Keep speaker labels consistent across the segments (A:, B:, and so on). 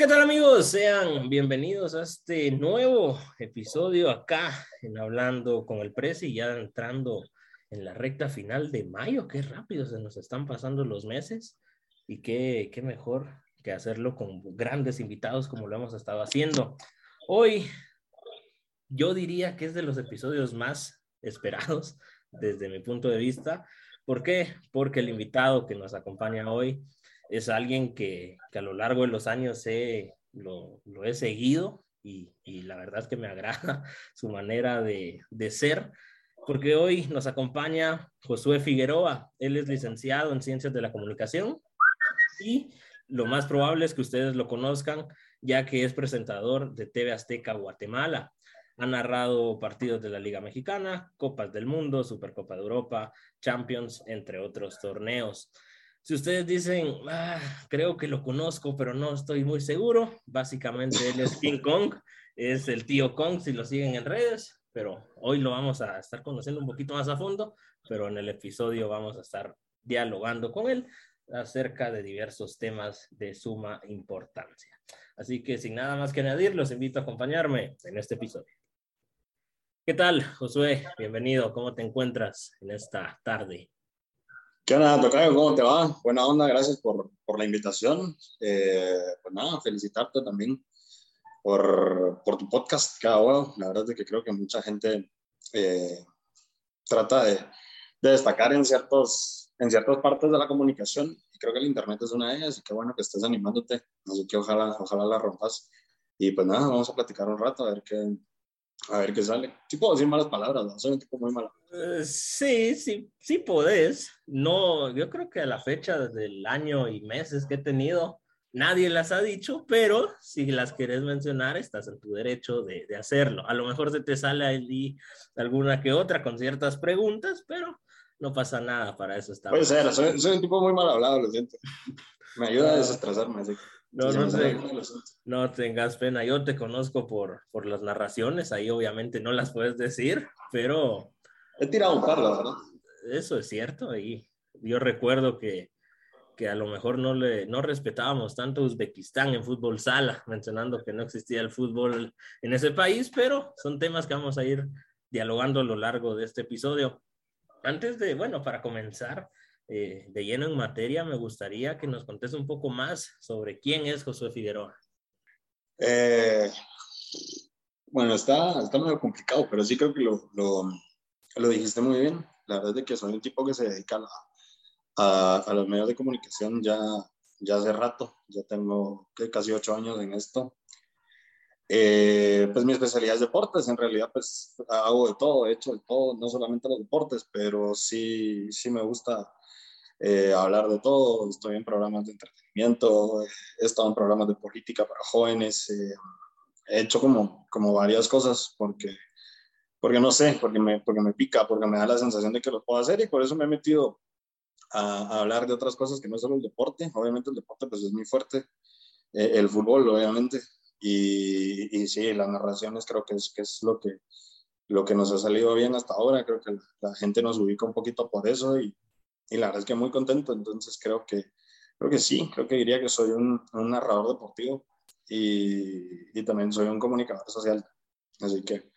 A: ¿Qué tal amigos? Sean bienvenidos a este nuevo episodio acá en Hablando con el Presi, ya entrando en la recta final de mayo. Qué rápido se nos están pasando los meses y qué, qué mejor que hacerlo con grandes invitados como lo hemos estado haciendo. Hoy yo diría que es de los episodios más esperados desde mi punto de vista. ¿Por qué? Porque el invitado que nos acompaña hoy es alguien que, que a lo largo de los años he, lo, he seguido y, y, la verdad es que me agrada su manera de, de ser, porque hoy nos acompaña Josué Figueroa. Él es licenciado en Ciencias de la Comunicación y lo más probable es que ustedes lo conozcan, ya que es presentador de TV Azteca Guatemala. Ha narrado partidos de la Liga Mexicana, Copas del Mundo, Supercopa de Europa, Champions, entre otros torneos. Si ustedes dicen, ah, creo que lo conozco, pero no estoy muy seguro, básicamente él es King Kong, es el tío Kong si lo siguen en redes, pero hoy lo vamos a estar conociendo un poquito más a fondo, pero en el episodio vamos a estar dialogando con él acerca de diversos temas de suma importancia. Así que sin nada más que añadir, los invito a acompañarme en este episodio. ¿Qué tal, Josué? Bienvenido. ¿Cómo te encuentras en esta tarde?
B: ¿Qué onda, Tocayo? ¿Cómo te va? Buena onda, gracias por, por la invitación. Eh, pues nada, felicitarte también por, por tu podcast cada uno. La verdad es que creo que mucha gente eh, trata de, de, destacar en, ciertos, en ciertas partes de la comunicación y creo que el Internet es una de ellas y qué bueno que estés animándote. Así que ojalá, ojalá la rompas. Y pues nada, vamos a platicar un rato a ver qué, a ver qué sale. Sí puedo decir malas palabras, ¿no? Soy un tipo muy malo.
A: Uh, sí, sí, sí podés. No, yo creo que a la fecha del año y meses que he tenido, nadie las ha dicho, pero si las quieres mencionar, estás en tu derecho de, de hacerlo. A lo mejor se te sale ahí alguna que otra con ciertas preguntas, pero no pasa nada, para eso está.
B: Puede ser, soy, soy, un tipo muy mal hablado, lo siento. Me ayuda a desestresarme, así que...
A: No, no, te, no, tengas pena. Yo te conozco por, por las narraciones. Ahí obviamente no las puedes decir, pero...
B: He tirado un par, la verdad.
A: Eso es cierto. Y yo recuerdo que, que a lo mejor no, le, no respetábamos tanto Uzbekistán en fútbol sala, mencionando que no existía el fútbol en ese país, pero son temas que vamos a ir dialogando a lo largo de este episodio. Antes de, bueno, para comenzar, eh, de lleno en materia, me gustaría que nos contes un poco más sobre quién es Josué Figueroa.
B: Eh, bueno, está, está medio complicado, pero sí creo que lo, lo, lo, dijiste muy bien. La verdad es que soy un tipo que se dedica a, a, a los medios de comunicación ya, ya hace rato. Ya tengo casi ocho años en esto. Eh, pues mi especialidad es deportes, en realidad pues hago de todo, he hecho de todo, no solamente los deportes, pero sí, sí me gusta eh, hablar de todo. Estoy en programas de entretenimiento, he estado en programas de política para jóvenes, eh, he hecho como, como varias cosas porque, porque no sé, porque me, porque me pica, porque me da la sensación de que lo puedo hacer y por eso me he metido a, a hablar de otras cosas que no solo el deporte. Obviamente el deporte pues es muy fuerte, eh, el fútbol obviamente. Y, y sí, las narraciones creo que es, que es lo, que, lo que nos ha salido bien hasta ahora. Creo que la, la gente nos ubica un poquito por eso y, y la verdad es que muy contento, entonces creo que, creo que sí, creo que diría que soy un, un narrador deportivo y, y, también soy un comunicador social, así que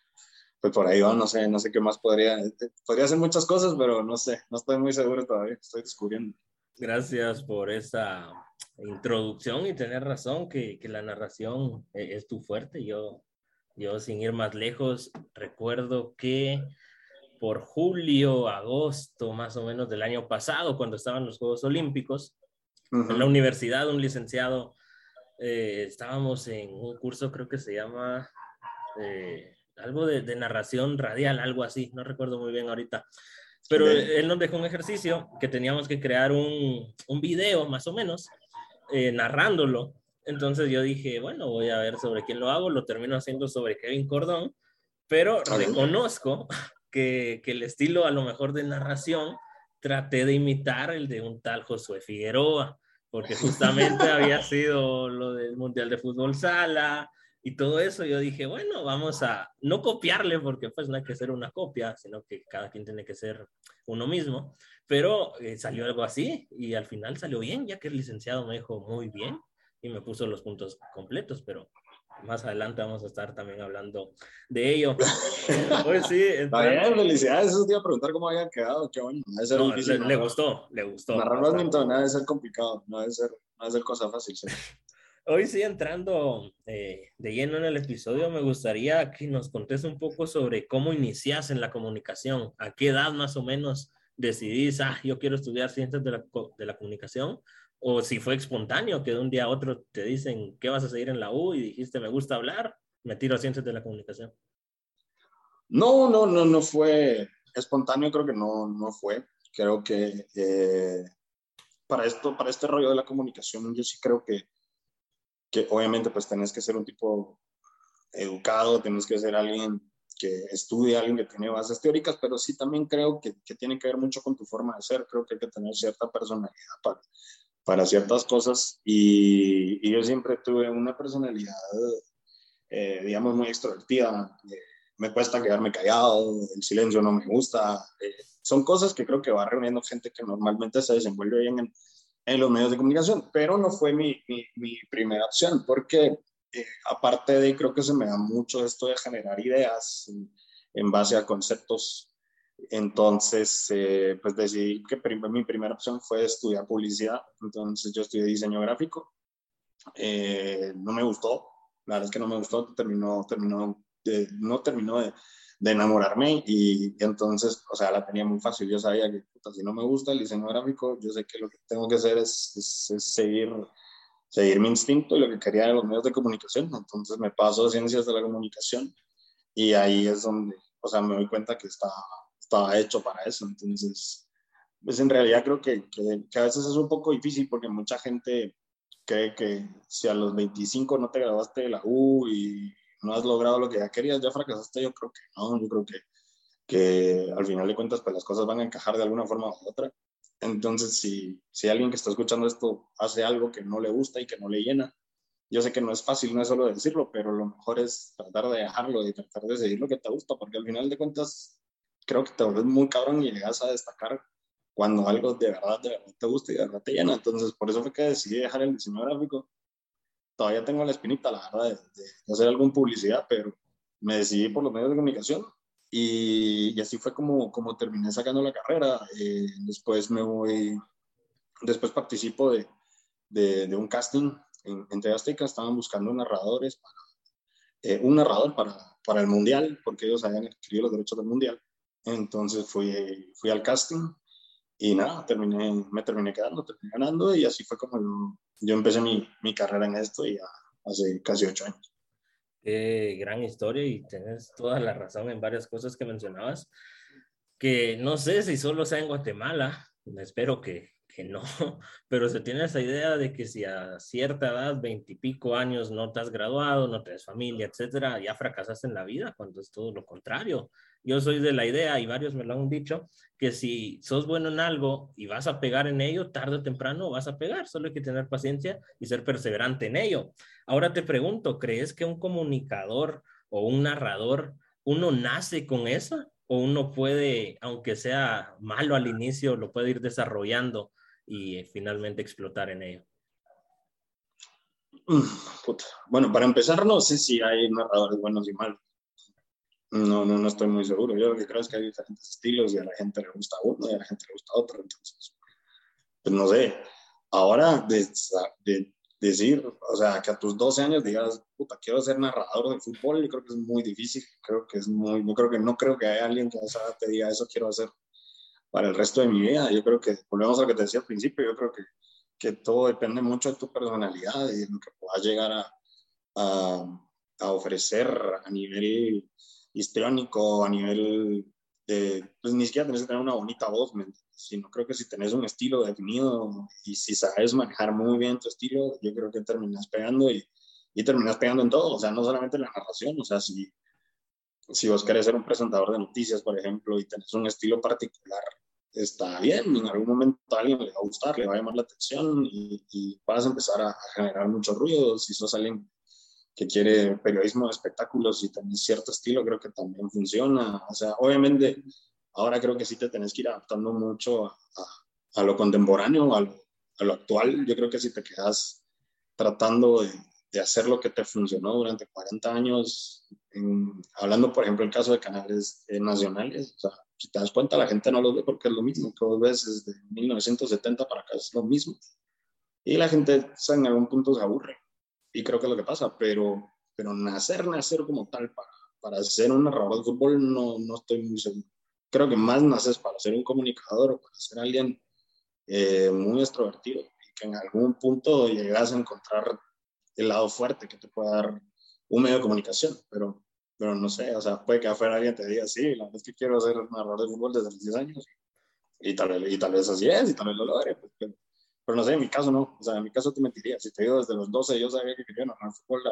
B: pues por ahí va, no sé, no sé qué más podría, podría hacer muchas cosas, pero no sé, no estoy muy seguro todavía, estoy descubriendo.
A: Gracias por esa introducción y tener razón que, que la narración es tu fuerte, yo, yo sin ir más lejos, recuerdo que por julio, agosto más o menos del año pasado, cuando estaban los Juegos Olímpicos, uh -huh. en la universidad, un licenciado, eh, estábamos en un curso, creo que se llama eh, algo de, de, narración radial, algo así, no recuerdo muy bien ahorita. Pero okay. él nos dejó un ejercicio que teníamos que crear un, un video, más o menos, eh, narrándolo. Entonces yo dije, bueno, voy a ver sobre quién lo hago, lo termino haciendo sobre Kevin Cordón, pero reconozco que, que, el estilo a lo mejor de narración traté de imitar el de un tal Josué Figueroa, porque justamente había sido lo del Mundial de Fútbol Sala y todo eso. Yo dije, bueno, vamos a no copiarle, porque pues no hay que ser una copia, sino que cada quien tiene que ser uno mismo, pero eh, salió algo así y al final salió bien, ya que el licenciado me dijo muy bien. y me puso los puntos completos, pero más adelante vamos a estar también hablando de ello.
B: pues sí, bien, felicidades. Eso te iba a preguntar cómo había quedado. Qué bueno.
A: le, gustó, le gustó.
B: Narrar badminton no debe ser complicado, no debe ser, no debe ser cosa fácil.
A: Hoy sí, entrando eh, de lleno en el episodio, me gustaría que nos contes un poco sobre cómo inicias en la comunicación. ¿A qué edad más o menos decidís, ah, yo quiero estudiar ciencias de la, de la comunicación? O si fue espontáneo, que de un día a otro te dicen que vas a seguir en la U y dijiste, me gusta hablar, me tiro a ciencias de la comunicación.
B: No, no, no, no fue espontáneo, creo que no, no fue. Creo que eh, para esto, para este rollo de la comunicación, yo sí creo que, que obviamente pues tenés que ser un tipo educado, tienes que ser alguien que estudie, alguien que tiene bases teóricas, pero sí también creo que, que, tiene que ver mucho con tu forma de ser. Creo que hay que tener cierta personalidad para, para ciertas cosas y, yo siempre tuve una personalidad, eh, digamos, muy extrovertida. Eh, me cuesta quedarme callado, el silencio no me gusta. Eh, son cosas que creo que va reuniendo gente que normalmente se desenvuelve bien en, en los medios de comunicación, pero no fue mi, mi, mi primera opción porque aparte de, creo que se me da mucho esto de generar ideas en, en base a conceptos entonces, eh, pues decidí que mi primera opción fue estudiar publicidad. Entonces, yo estudié diseño gráfico. Eh, no me gustó, la verdad es que no me gustó, terminó, terminó no terminó de, de, enamorarme y, entonces, o sea, la tenía muy fácil. Yo sabía que si no me gusta el diseño gráfico, yo sé que lo que tengo que hacer es, es, seguir, seguir mi instinto y lo que quería en los medios de comunicación. Entonces me paso a ciencias de la comunicación y ahí es donde, o sea, me doy cuenta que está estaba hecho para eso. Entonces, pues en realidad creo que, que, a veces es un poco difícil porque mucha gente cree que si a los 25 no te graduaste la U y no has logrado lo que ya querías, ya fracasaste. Yo creo que no, yo creo que, que al final de cuentas pues las cosas van a encajar de alguna forma u otra. Entonces, si, si alguien que está escuchando esto hace algo que no le gusta y que no le llena, yo sé que no es fácil, no es solo decirlo, pero lo mejor es tratar de dejarlo y tratar de seguir lo que te gusta, porque al final de cuentas creo que te vuelves muy cabrón y llegas a destacar cuando algo de verdad, de verdad te gusta y de verdad te llena. Entonces, por eso fue que decidí dejar el diseño gráfico. Todavía tengo la espinita, la verdad, de, hacer alguna publicidad, pero me decidí por los medios de comunicación y, y así fue como, como terminé sacando la carrera. Eh, después me voy, después participo de, de, de un casting en, en Azteca, estaban buscando narradores para, eh, un narrador para, para el Mundial, porque ellos habían adquirido los derechos del Mundial. Entonces fui, fui al casting y nada, terminé, me terminé quedando, terminé ganando y así fue como yo, empecé mi, mi, carrera en esto y hace casi ocho años.
A: Qué gran historia y tienes toda la razón en varias cosas que mencionabas, que no sé si solo sea en Guatemala, espero que, que no, pero se tiene esa idea de que si a cierta edad, veintipico años, no te has graduado, no tienes familia, etcétera, ya fracasaste en la vida, cuando es todo lo contrario. Yo soy de la idea, y varios me lo han dicho, que si sos bueno en algo y vas a pegar en ello, tarde o temprano vas a pegar, solo hay que tener paciencia y ser perseverante en ello. Ahora te pregunto, ¿crees que un comunicador o un narrador, uno nace con eso? ¿O uno puede, aunque sea malo al inicio, lo puede ir desarrollando y eh, finalmente explotar en ello?
B: Bueno, para empezar, no sé si hay narradores buenos y malos. No, no, no estoy muy seguro. Yo lo que creo es que hay diferentes estilos y a la gente le gusta uno y a la gente le gusta otro. Entonces, pues no sé. Ahora, de, de decir, o sea, que a tus 12 años digas, puta, quiero ser narrador de fútbol, yo creo que es muy difícil. Creo que es muy, no creo que, no creo que haya alguien que a esa edad te diga, eso quiero hacer para el resto de mi vida. Yo creo que, volvemos a lo que te decía al principio, yo creo que, que todo depende mucho de tu personalidad y de lo que puedas llegar a, a, a ofrecer a nivel histriónico, a nivel de, pues ni siquiera tenés que tener una bonita voz, sino creo que si tenés un estilo definido y si sabes manejar muy bien tu estilo, yo creo que terminas pegando y, y terminas pegando en todo, o sea, no solamente en la narración, o sea, si, si vos querés ser un presentador de noticias, por ejemplo, y tenés un estilo particular, está bien, en algún momento a alguien le va a gustar, le va a llamar la atención y, y vas a empezar a, generar mucho ruido, si sos alguien que quiere periodismo de espectáculos y también cierto estilo, creo que también funciona. O sea, obviamente, ahora creo que sí te tenés que ir adaptando mucho a, a, lo contemporáneo, a lo, a lo, actual. Yo creo que si te quedas tratando de, de, hacer lo que te funcionó durante 40 años, hablando por ejemplo el caso de canales eh, nacionales, o sea, si te das cuenta la gente no lo ve porque es lo mismo que vos ves desde 1970 para acá, es lo mismo. Y la gente en algún punto se aburre. Y creo que es lo que pasa, pero, pero nacer, nacer como tal para, para ser un narrador de fútbol no, no estoy muy seguro. Creo que más naces para ser un comunicador o para ser alguien eh, muy extrovertido y que en algún punto llegas a encontrar el lado fuerte que te pueda dar un medio de comunicación, pero, pero no sé, o sea, puede que afuera alguien te diga, sí, la verdad es que quiero ser narrador de fútbol desde los 10 años y tal, y tal vez así es y tal vez lo logre, pues, pero, pero no sé, en mi caso no. O sea, en mi caso te mentiría. Si te digo desde los 12, yo sabía que quería narrar fútbol.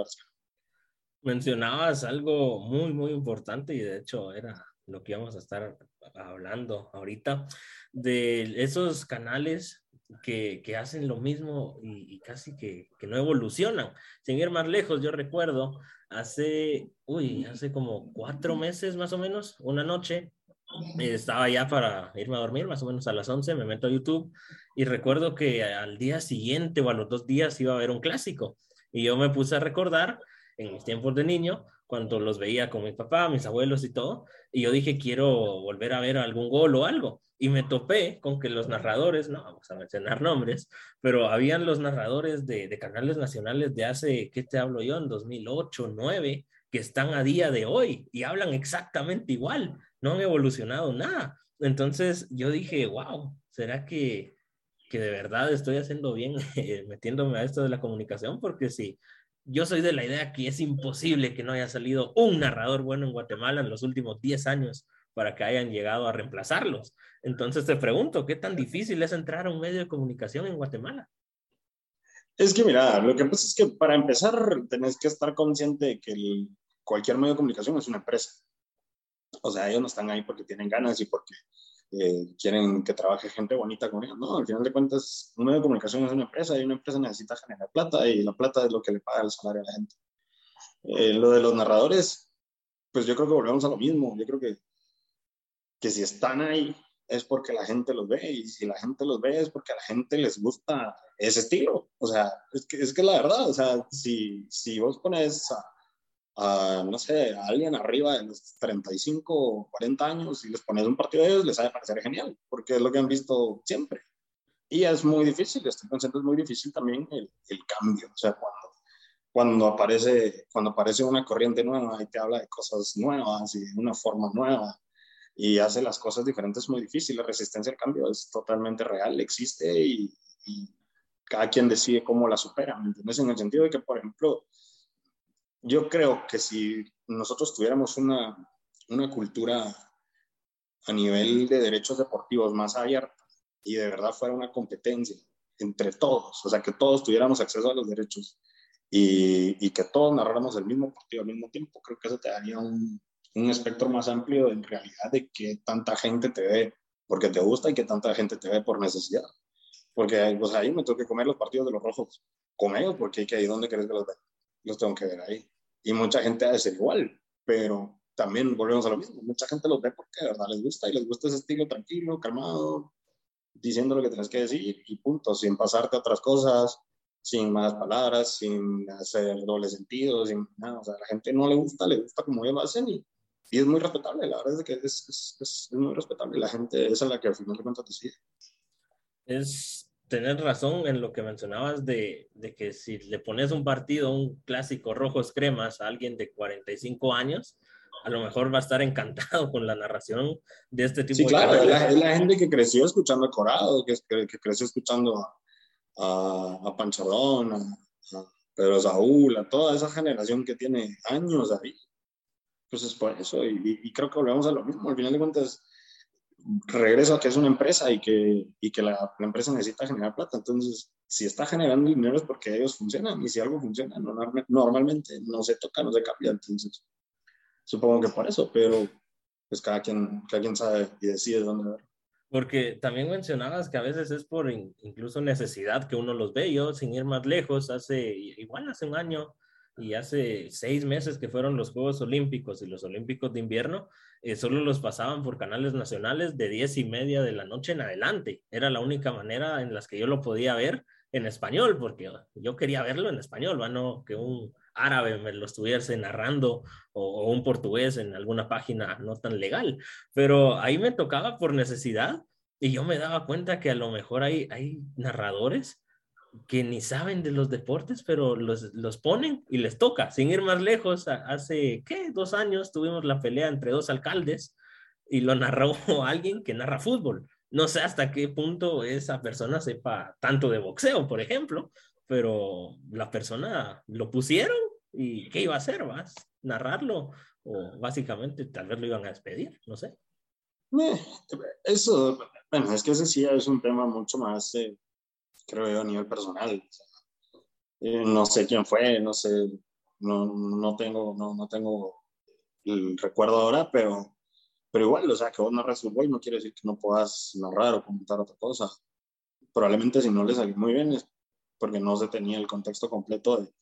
A: Mencionabas algo muy, muy importante y de hecho era lo que íbamos a estar hablando ahorita, de esos canales que, que hacen lo mismo y, y casi que, que, no evolucionan. Sin ir más lejos, yo recuerdo hace, uy, hace como cuatro meses más o menos, una noche, estaba ya para irme a dormir, más o menos a las 11, me meto a YouTube y recuerdo que al día siguiente o a los dos días iba a haber un clásico. Y yo me puse a recordar en mis tiempos de niño, cuando los veía con mi papá, mis abuelos y todo, y yo dije, quiero volver a ver algún gol o algo. Y me topé con que los narradores, no vamos a mencionar nombres, pero habían los narradores de, de canales nacionales de hace, ¿qué te hablo yo? En 2008, 2009, que están a día de hoy y hablan exactamente igual no han evolucionado nada. Entonces yo dije, wow, ¿será que, que de verdad estoy haciendo bien eh, metiéndome a esto de la comunicación? Porque si yo soy de la idea que es imposible que no haya salido un narrador bueno en Guatemala en los últimos 10 años para que hayan llegado a reemplazarlos. Entonces te pregunto, ¿qué tan difícil es entrar a un medio de comunicación en Guatemala?
B: Es que mira, lo que pasa es que para empezar tenés que estar consciente de que cualquier medio de comunicación es una empresa. O sea, ellos no están ahí porque tienen ganas y porque eh, quieren que trabaje gente bonita con ellos. No, al final de cuentas, un medio de comunicación es una empresa y una empresa necesita generar plata y la plata es lo que le paga el salario a la gente. Eh, lo de los narradores, pues yo creo que volvemos a lo mismo. Yo creo que, que si están ahí es porque la gente los ve y si la gente los ve es porque a la gente les gusta ese estilo. O sea, es que es que la verdad, o sea, si, si vos pones a a, no sé, a alguien arriba de los 35 o 40 años y les pones un partido de ellos, les ha de parecer genial, porque es lo que han visto siempre. Y es muy difícil, estoy consciente, es muy difícil también el, cambio, o sea, cuando, cuando, aparece, cuando aparece una corriente nueva y te habla de cosas nuevas y de una forma nueva y hace las cosas diferentes, es muy difícil, la resistencia al cambio es totalmente real, existe y, y cada quien decide cómo la supera, ¿me entiendes? En el sentido de que, por ejemplo, yo creo que si nosotros tuviéramos una, una cultura a nivel de derechos deportivos más abierta y de verdad fuera una competencia entre todos, o sea, que todos tuviéramos acceso a los derechos y, y que todos narráramos el mismo partido al mismo tiempo, creo que eso te daría un, un espectro más amplio en realidad de que tanta gente te ve porque te gusta y que tanta gente te ve por necesidad. Porque pues, ahí me tengo que comer los partidos de los rojos con ellos, porque ahí donde querés que los vean los tengo que ver ahí. Y mucha gente ha de ser igual, pero también volvemos a lo mismo. Mucha gente los ve porque de verdad les gusta y les gusta ese estilo tranquilo, calmado, diciendo lo que tienes que decir y punto, sin pasarte a otras cosas, sin más palabras, sin hacer doble sentido, sin nada. O sea, a la gente no le gusta, le gusta como ellos lo hacen y, y es muy respetable. La verdad es que es, es, es, muy respetable. La gente es la que al final de cuentas decide.
A: Es tener razón en lo que mencionabas de, de, que si le pones un partido, un clásico rojos cremas a alguien de 45 años, a lo mejor va a estar encantado con la narración de este tipo
B: sí,
A: de
B: claro, es la, es la, gente que creció escuchando a Corado, que, que, que creció escuchando a, a, a Panchardón, a, a, Pedro Saúl, a toda esa generación que tiene años ahí. Pues es por eso, y, y creo que volvemos a lo mismo. Al final de cuentas, regreso a que es una empresa y que, y que la, la, empresa necesita generar plata. Entonces, si está generando dinero es porque ellos funcionan y si algo funciona, normal, normalmente no se toca, no se cambia. Entonces, supongo que por eso, pero pues cada quien, cada quien sabe y decide dónde ver.
A: Porque también mencionabas que a veces es por in, incluso necesidad que uno los ve. Yo, sin ir más lejos, hace igual hace un año y hace seis meses que fueron los Juegos Olímpicos y los Olímpicos de invierno, eh, solo los pasaban por canales nacionales de diez y media de la noche en adelante. Era la única manera en las que yo lo podía ver en español, porque yo quería verlo en español, no que un árabe me lo estuviese narrando o, o, un portugués en alguna página no tan legal, pero ahí me tocaba por necesidad y yo me daba cuenta que a lo mejor hay, hay narradores que ni saben de los deportes, pero los, los ponen y les toca. Sin ir más lejos, hace, ¿qué? Dos años tuvimos la pelea entre dos alcaldes y lo narró alguien que narra fútbol. No sé hasta qué punto esa persona sepa tanto de boxeo, por ejemplo, pero la persona lo pusieron y ¿qué iba a hacer? ¿Vas? ¿Narrarlo? O básicamente tal vez lo iban a despedir, no sé.
B: Eh, eso, bueno, es que ese sí es un tema mucho más, eh, creo yo, a nivel personal. Eh, no sé quién fue, no sé, no, no, tengo, no, no tengo el recuerdo ahora, pero, pero igual, o sea, que vos narras fútbol no quiere decir que no puedas narrar o comentar otra cosa. Probablemente si no le salió muy bien es porque no se tenía el contexto completo de,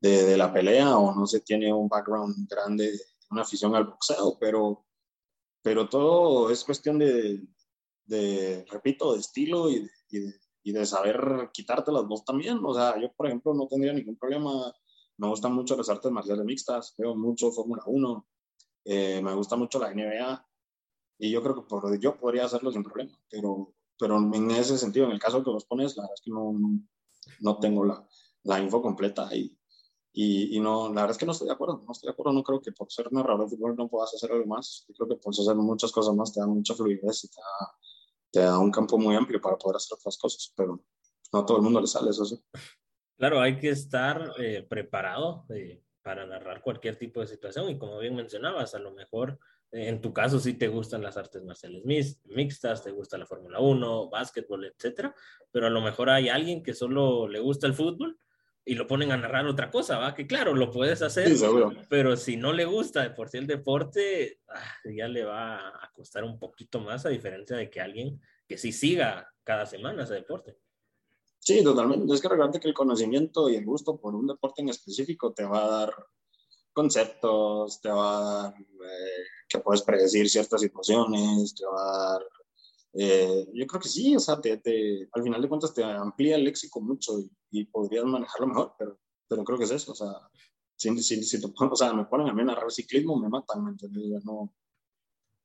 B: de, de la pelea o no se tiene un background grande, una afición al boxeo, pero pero todo es cuestión de, de repito, de estilo y de, y, de, saber quitarte las dos también. O sea, yo, por ejemplo, no tendría ningún problema. Me gustan mucho las artes marciales mixtas, veo mucho Fórmula 1, eh, me gusta mucho la NBA y yo creo que por, yo podría hacerlo sin problema, pero, pero en ese sentido, en el caso que vos pones, la verdad es que no, no tengo la, la info completa ahí. Y, no, la verdad es que no estoy de acuerdo, no estoy de acuerdo, no creo que por ser narrador de fútbol no puedas hacer algo más, yo creo que puedes hacer muchas cosas más, te da mucha fluidez y te da, te da un campo muy amplio para poder hacer otras cosas, pero no a todo el mundo le sale eso sí.
A: Claro, hay que estar eh, preparado eh, para narrar cualquier tipo de situación y como bien mencionabas, a lo mejor eh, en tu caso sí te gustan las artes marciales mixtas, te gusta la Fórmula 1, básquetbol, etcétera, pero a lo mejor hay alguien que solo le gusta el fútbol y lo ponen a narrar otra cosa, ¿va? Que claro, lo puedes hacer, pero si no le gusta de por sí el deporte, ah, ya le va a costar un poquito más a diferencia de que alguien que sí siga cada semana ese deporte.
B: Sí, totalmente. Es que realmente que el conocimiento y el gusto por un deporte en específico te va a dar conceptos, te va a dar eh, que puedes predecir ciertas situaciones, te va a dar eh, yo creo que sí, o sea, te, al final de cuentas te amplía el léxico mucho y, podrías manejarlo mejor, pero, pero creo que es eso, o sea, si, si, si te o sea, me ponen a mí a narrar ciclismo, me matan, ¿me entiendes? No,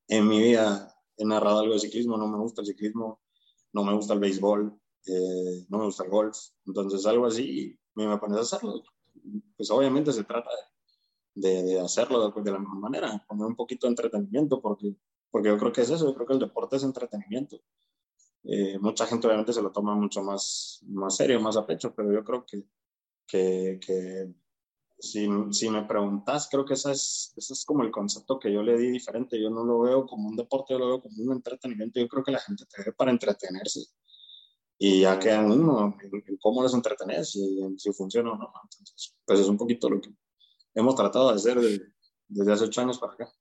B: en mi vida he narrado algo de ciclismo, no me gusta el ciclismo, no me gusta el béisbol, eh, no me gusta el golf, entonces algo así me, me pones a hacerlo. Pues obviamente se trata de, de, hacerlo de, de la mejor manera, poner un poquito de entretenimiento, porque porque yo creo que es eso, yo creo que el deporte es entretenimiento. Eh, mucha gente obviamente se lo toma mucho más, más serio, más a pecho, pero yo creo que, que, que si, si, me preguntas, creo que ese es, ese es como el concepto que yo le di diferente. Yo no lo veo como un deporte, yo lo veo como un entretenimiento. Yo creo que la gente te ve para entretenerse. Y ya queda uno, en, cómo les entretenes y en si funciona o no. Entonces, pues es un poquito lo que hemos tratado de hacer desde hace ocho años para acá.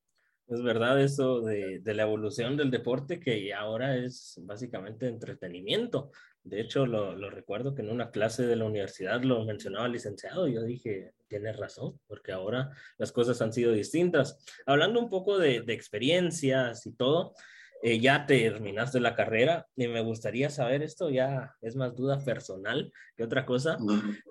A: Es verdad eso de, de, la evolución del deporte que ahora es básicamente entretenimiento. De hecho, lo, lo, recuerdo que en una clase de la universidad lo mencionaba el licenciado y yo dije, tienes razón, porque ahora las cosas han sido distintas. Hablando un poco de, de experiencias y todo, eh, ya terminaste la carrera y me gustaría saber esto, ya es más duda personal que otra cosa.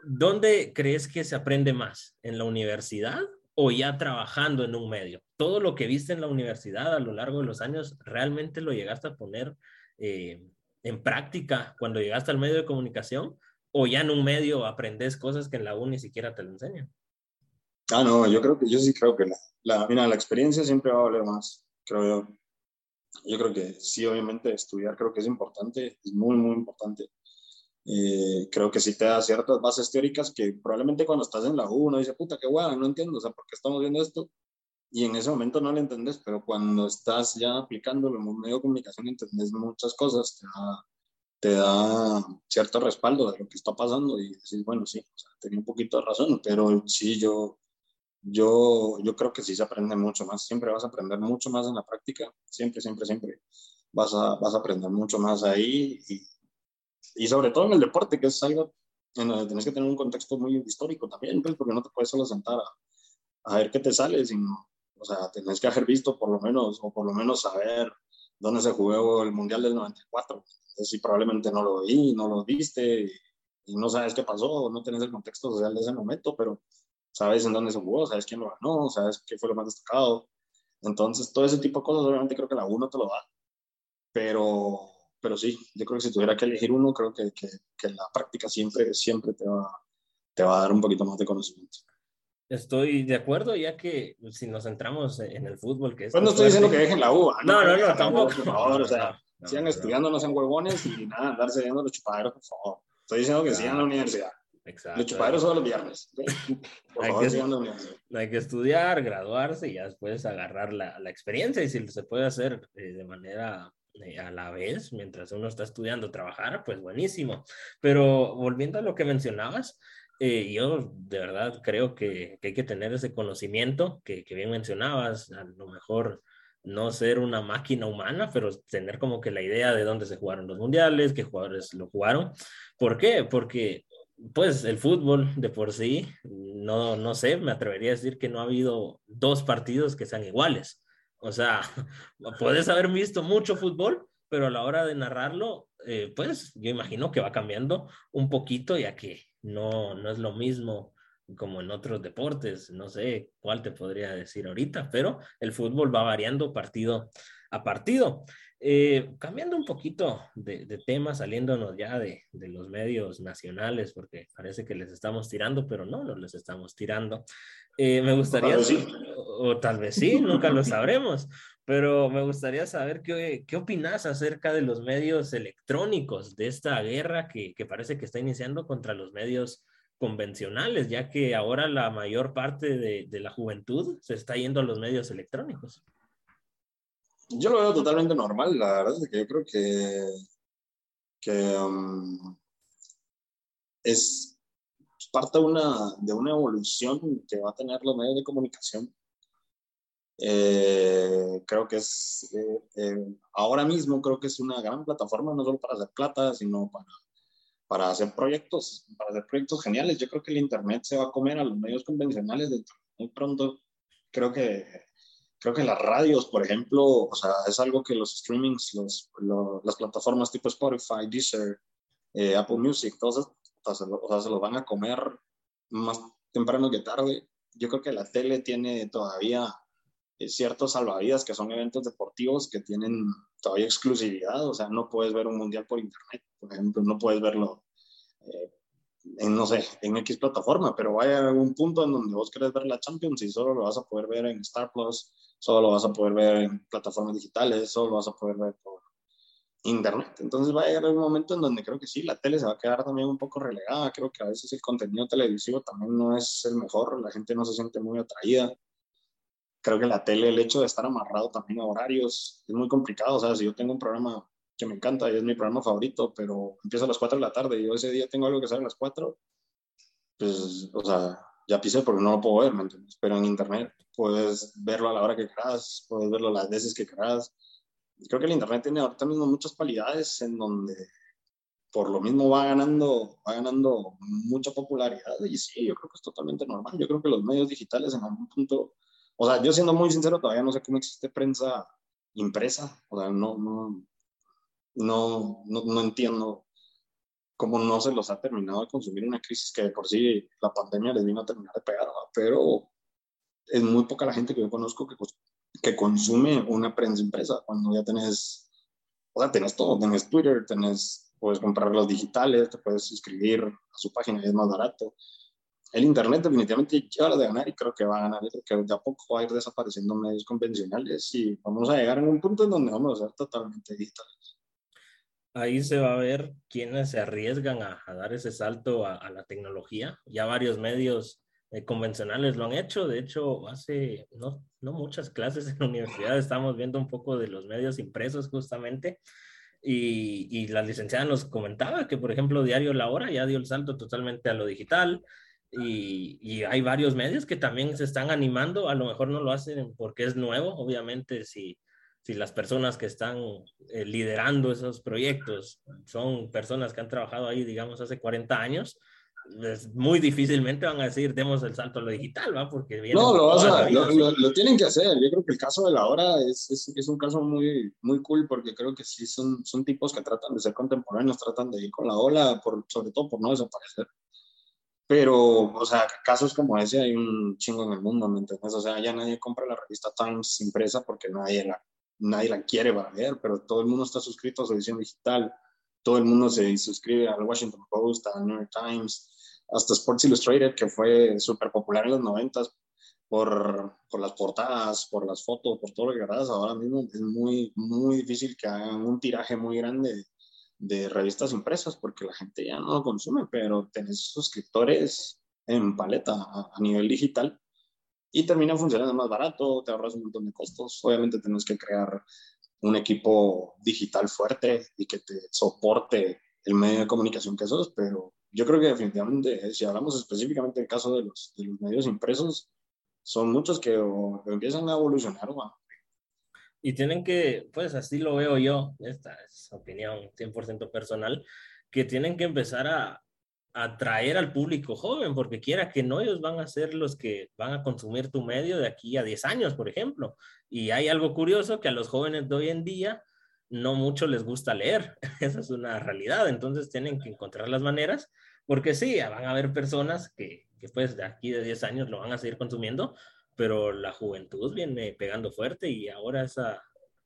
A: ¿Dónde crees que se aprende más? ¿En la universidad o ya trabajando en un medio? ¿Todo lo que viste en la universidad a lo largo de los años realmente lo llegaste a poner eh, en práctica cuando llegaste al medio de comunicación? ¿O ya en un medio aprendes cosas que en la U ni siquiera te lo enseñan?
B: Ah, no, yo creo que yo sí creo que la, la, mira, la experiencia siempre va a valer más, creo yo. Yo creo que sí, obviamente estudiar creo que es importante, es muy, muy importante. Eh, creo que sí te da ciertas bases teóricas que probablemente cuando estás en la U uno dice, puta, qué guay, no entiendo, o sea, ¿por qué estamos viendo esto? Y en ese momento no lo entendés, pero cuando estás ya aplicándolo en un medio de comunicación entendés muchas cosas, te da, te da cierto respaldo de lo que está pasando y decís, bueno, sí, o sea, tenía un poquito de razón, pero sí, yo, yo, yo creo que sí se aprende mucho más, siempre vas a aprender mucho más en la práctica, siempre, siempre, siempre vas a, vas a aprender mucho más ahí y y sobre todo en el deporte, que es algo en donde tienes que tener un contexto muy histórico también, pues, porque no te puedes solo sentar a, a ver qué te sale, sino, o sea, tienes que haber visto por lo menos, o por lo menos saber dónde se jugó el Mundial del 94. si probablemente no lo vi, no lo viste, y no sabes qué pasó, no tienes el contexto social de ese momento, pero sabes en dónde se jugó, sabes quién lo ganó, sabes qué fue lo más destacado. Entonces, todo ese tipo de cosas, obviamente creo que la uno te lo da. Pero, pero sí, yo creo que si tuviera que elegir uno, creo que, que, que la práctica siempre, siempre te va, te va a dar un poquito más de conocimiento.
A: Estoy de acuerdo, ya que si nos centramos en el fútbol, que es.
B: Pues no estoy diciendo que dejen la uva.
A: No, no, no, tampoco.
B: Por favor, o sea, sigan estudiando, no sean huevones y nada, andarse viendo los chupaderos, por favor. Estoy diciendo que sigan a la universidad. Exacto. Los chupaderos son los viernes. Por
A: hay,
B: favor,
A: que,
B: sigan a la universidad.
A: hay que estudiar, graduarse y ya después agarrar la, la experiencia. Y si se puede hacer eh, de manera eh, a la vez, mientras uno está estudiando, trabajar, pues buenísimo. Pero volviendo a lo que mencionabas, eh, yo de verdad creo que, hay que tener ese conocimiento que, que, bien mencionabas, a lo mejor no ser una máquina humana, pero tener como que la idea de dónde se jugaron los mundiales, qué jugadores lo jugaron. ¿Por qué? Porque pues el fútbol de por sí, no, no sé, me atrevería a decir que no ha habido dos partidos que sean iguales. O sea, puedes haber visto mucho fútbol, pero a la hora de narrarlo, eh, pues yo imagino que va cambiando un poquito, ya que no, no es lo mismo como en otros deportes, no sé cuál te podría decir ahorita, pero el fútbol va variando partido a partido. Eh, cambiando un poquito de, de, tema, saliéndonos ya de, de, los medios nacionales, porque parece que les estamos tirando, pero no, no les estamos tirando. Eh, me gustaría, sí. o, o, tal vez sí, nunca lo sabremos, pero me gustaría saber qué, qué opinas acerca de los medios electrónicos, de esta guerra que, que parece que está iniciando contra los medios convencionales, ya que ahora la mayor parte de, de la juventud se está yendo a los medios electrónicos.
B: Yo lo veo totalmente normal, la verdad es que yo creo que, que um, es parte de una, de una evolución que va a tener los medios de comunicación. Eh, creo que es, eh, eh, ahora mismo creo que es una gran plataforma, no solo para hacer plata, sino para, para hacer proyectos, para hacer proyectos geniales. Yo creo que el Internet se va a comer a los medios convencionales muy pronto. Creo que creo que las radios, por ejemplo, o sea, es algo que los streamings, los, los, las plataformas tipo Spotify, Deezer, eh, Apple Music, todas o sea, o sea, se los van a comer más temprano que tarde. Yo creo que la tele tiene todavía ciertos salvavidas que son eventos deportivos que tienen todavía exclusividad, o sea, no puedes ver un mundial por internet, por ejemplo, no puedes verlo eh, en, no sé, en X plataforma, pero a algún punto en donde vos querés ver la Champions y solo lo vas a poder ver en Star Plus, solo lo vas a poder ver en plataformas digitales, solo lo vas a poder ver por internet. Entonces va a llegar un momento en donde creo que sí, la tele se va a quedar también un poco relegada, creo que a veces el contenido televisivo también no es el mejor, la gente no se siente muy atraída. Creo que la tele, el hecho de estar amarrado también a horarios, es muy complicado. O sea, si yo tengo un programa que me encanta y es mi programa favorito, pero empieza a las 4 de la tarde y yo ese día tengo algo que sale a las 4, pues, o sea, ya pisé porque no lo puedo ver, ¿me entiendes? Pero en internet puedes verlo a la hora que quieras, puedes verlo las veces que quieras. Creo que el internet tiene ahorita mismo muchas cualidades en donde por lo mismo va ganando, va ganando mucha popularidad y sí, yo creo que es totalmente normal. Yo creo que los medios digitales en algún punto, o sea, yo siendo muy sincero, todavía no sé cómo existe prensa impresa, o sea, no, no, no, no, no entiendo cómo no se los ha terminado de consumir una crisis que de por sí la pandemia les vino a terminar de pegar, pero es muy poca la gente que yo conozco que, que consume una prensa impresa cuando ya tenés, o sea, tenés todo, tenés Twitter, tenés, puedes comprar los digitales, te puedes suscribir a su página es más barato. El Internet definitivamente lleva de ganar y creo que va a ganar, que de a poco va a ir desapareciendo medios convencionales y vamos a llegar en un punto en donde vamos a ser totalmente digitales
A: ahí se va a ver quiénes se arriesgan a, a dar ese salto a, a, la tecnología. Ya varios medios eh, convencionales lo han hecho. De hecho, hace no, no muchas clases en la universidad estamos viendo un poco de los medios impresos justamente. Y, y, la licenciada nos comentaba que, por ejemplo, Diario La Hora ya dio el salto totalmente a lo digital. Y, y, hay varios medios que también se están animando, a lo mejor no lo hacen porque es nuevo, obviamente si, si las personas que están eh, liderando esos proyectos son personas que han trabajado ahí, digamos, hace 40 años, muy difícilmente van a decir, demos el salto a lo digital, ¿va? Porque
B: no, lo, vas a, lo, lo, tienen que hacer. Yo creo que el caso de la hora es, es, es, un caso muy, muy cool porque creo que sí son, son tipos que tratan de ser contemporáneos, tratan de ir con la ola, por, sobre todo por no desaparecer. Pero, o sea, casos como ese hay un chingo en el mundo, ¿me entiendes? O sea, ya nadie compra la revista Times impresa porque nadie la, nadie la quiere para ver, pero todo el mundo está suscrito a su edición digital. Todo el mundo se suscribe al Washington Post, al New York Times, hasta Sports Illustrated, que fue súper popular en los 90 por, por, las portadas, por las fotos, por todo lo que hagas. Ahora mismo es muy, muy difícil que hagan un tiraje muy grande de revistas impresas porque la gente ya no lo consume, pero tenés suscriptores en paleta a, a nivel digital y termina funcionando más barato, te ahorras un montón de costos. Obviamente tenés que crear un equipo digital fuerte y que te soporte el medio de comunicación que sos, pero yo creo que definitivamente, si hablamos específicamente del caso de los, de los medios impresos, son muchos que empiezan a evolucionar.
A: Y tienen que, pues así lo veo yo, esta es opinión 100% personal, que tienen que empezar a atraer al público joven, porque quiera que no, ellos van a ser los que van a consumir tu medio de aquí a 10 años, por ejemplo. Y hay algo curioso que a los jóvenes de hoy en día no mucho les gusta leer. Esa es una realidad. Entonces tienen que encontrar las maneras, porque sí, van a haber personas que, que pues de aquí de 10 años lo van a seguir consumiendo, pero la juventud viene pegando fuerte y ahora esa,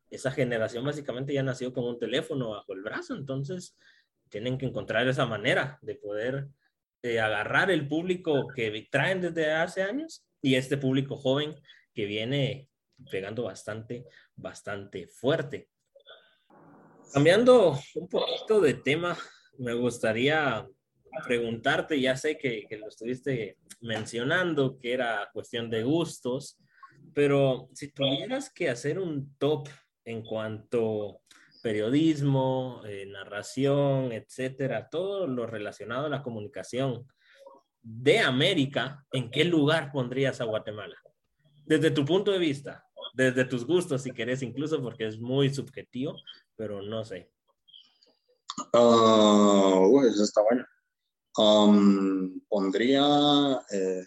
A: esa generación básicamente ya nació con un teléfono bajo el brazo. Entonces tienen que encontrar esa manera de poder eh, agarrar el público que traen desde hace años y este público joven que viene pegando bastante, bastante fuerte. Cambiando un poquito de tema, me gustaría preguntarte, ya sé que, lo estuviste mencionando, que era cuestión de gustos, pero si tuvieras que hacer un top en cuanto periodismo, eh, narración, etcétera, todo lo relacionado a la comunicación de América, ¿en qué lugar pondrías a Guatemala? Desde tu punto de vista, desde tus gustos, si querés, incluso porque es muy subjetivo, pero no sé.
B: Uh, eso está bueno. Pondría eh,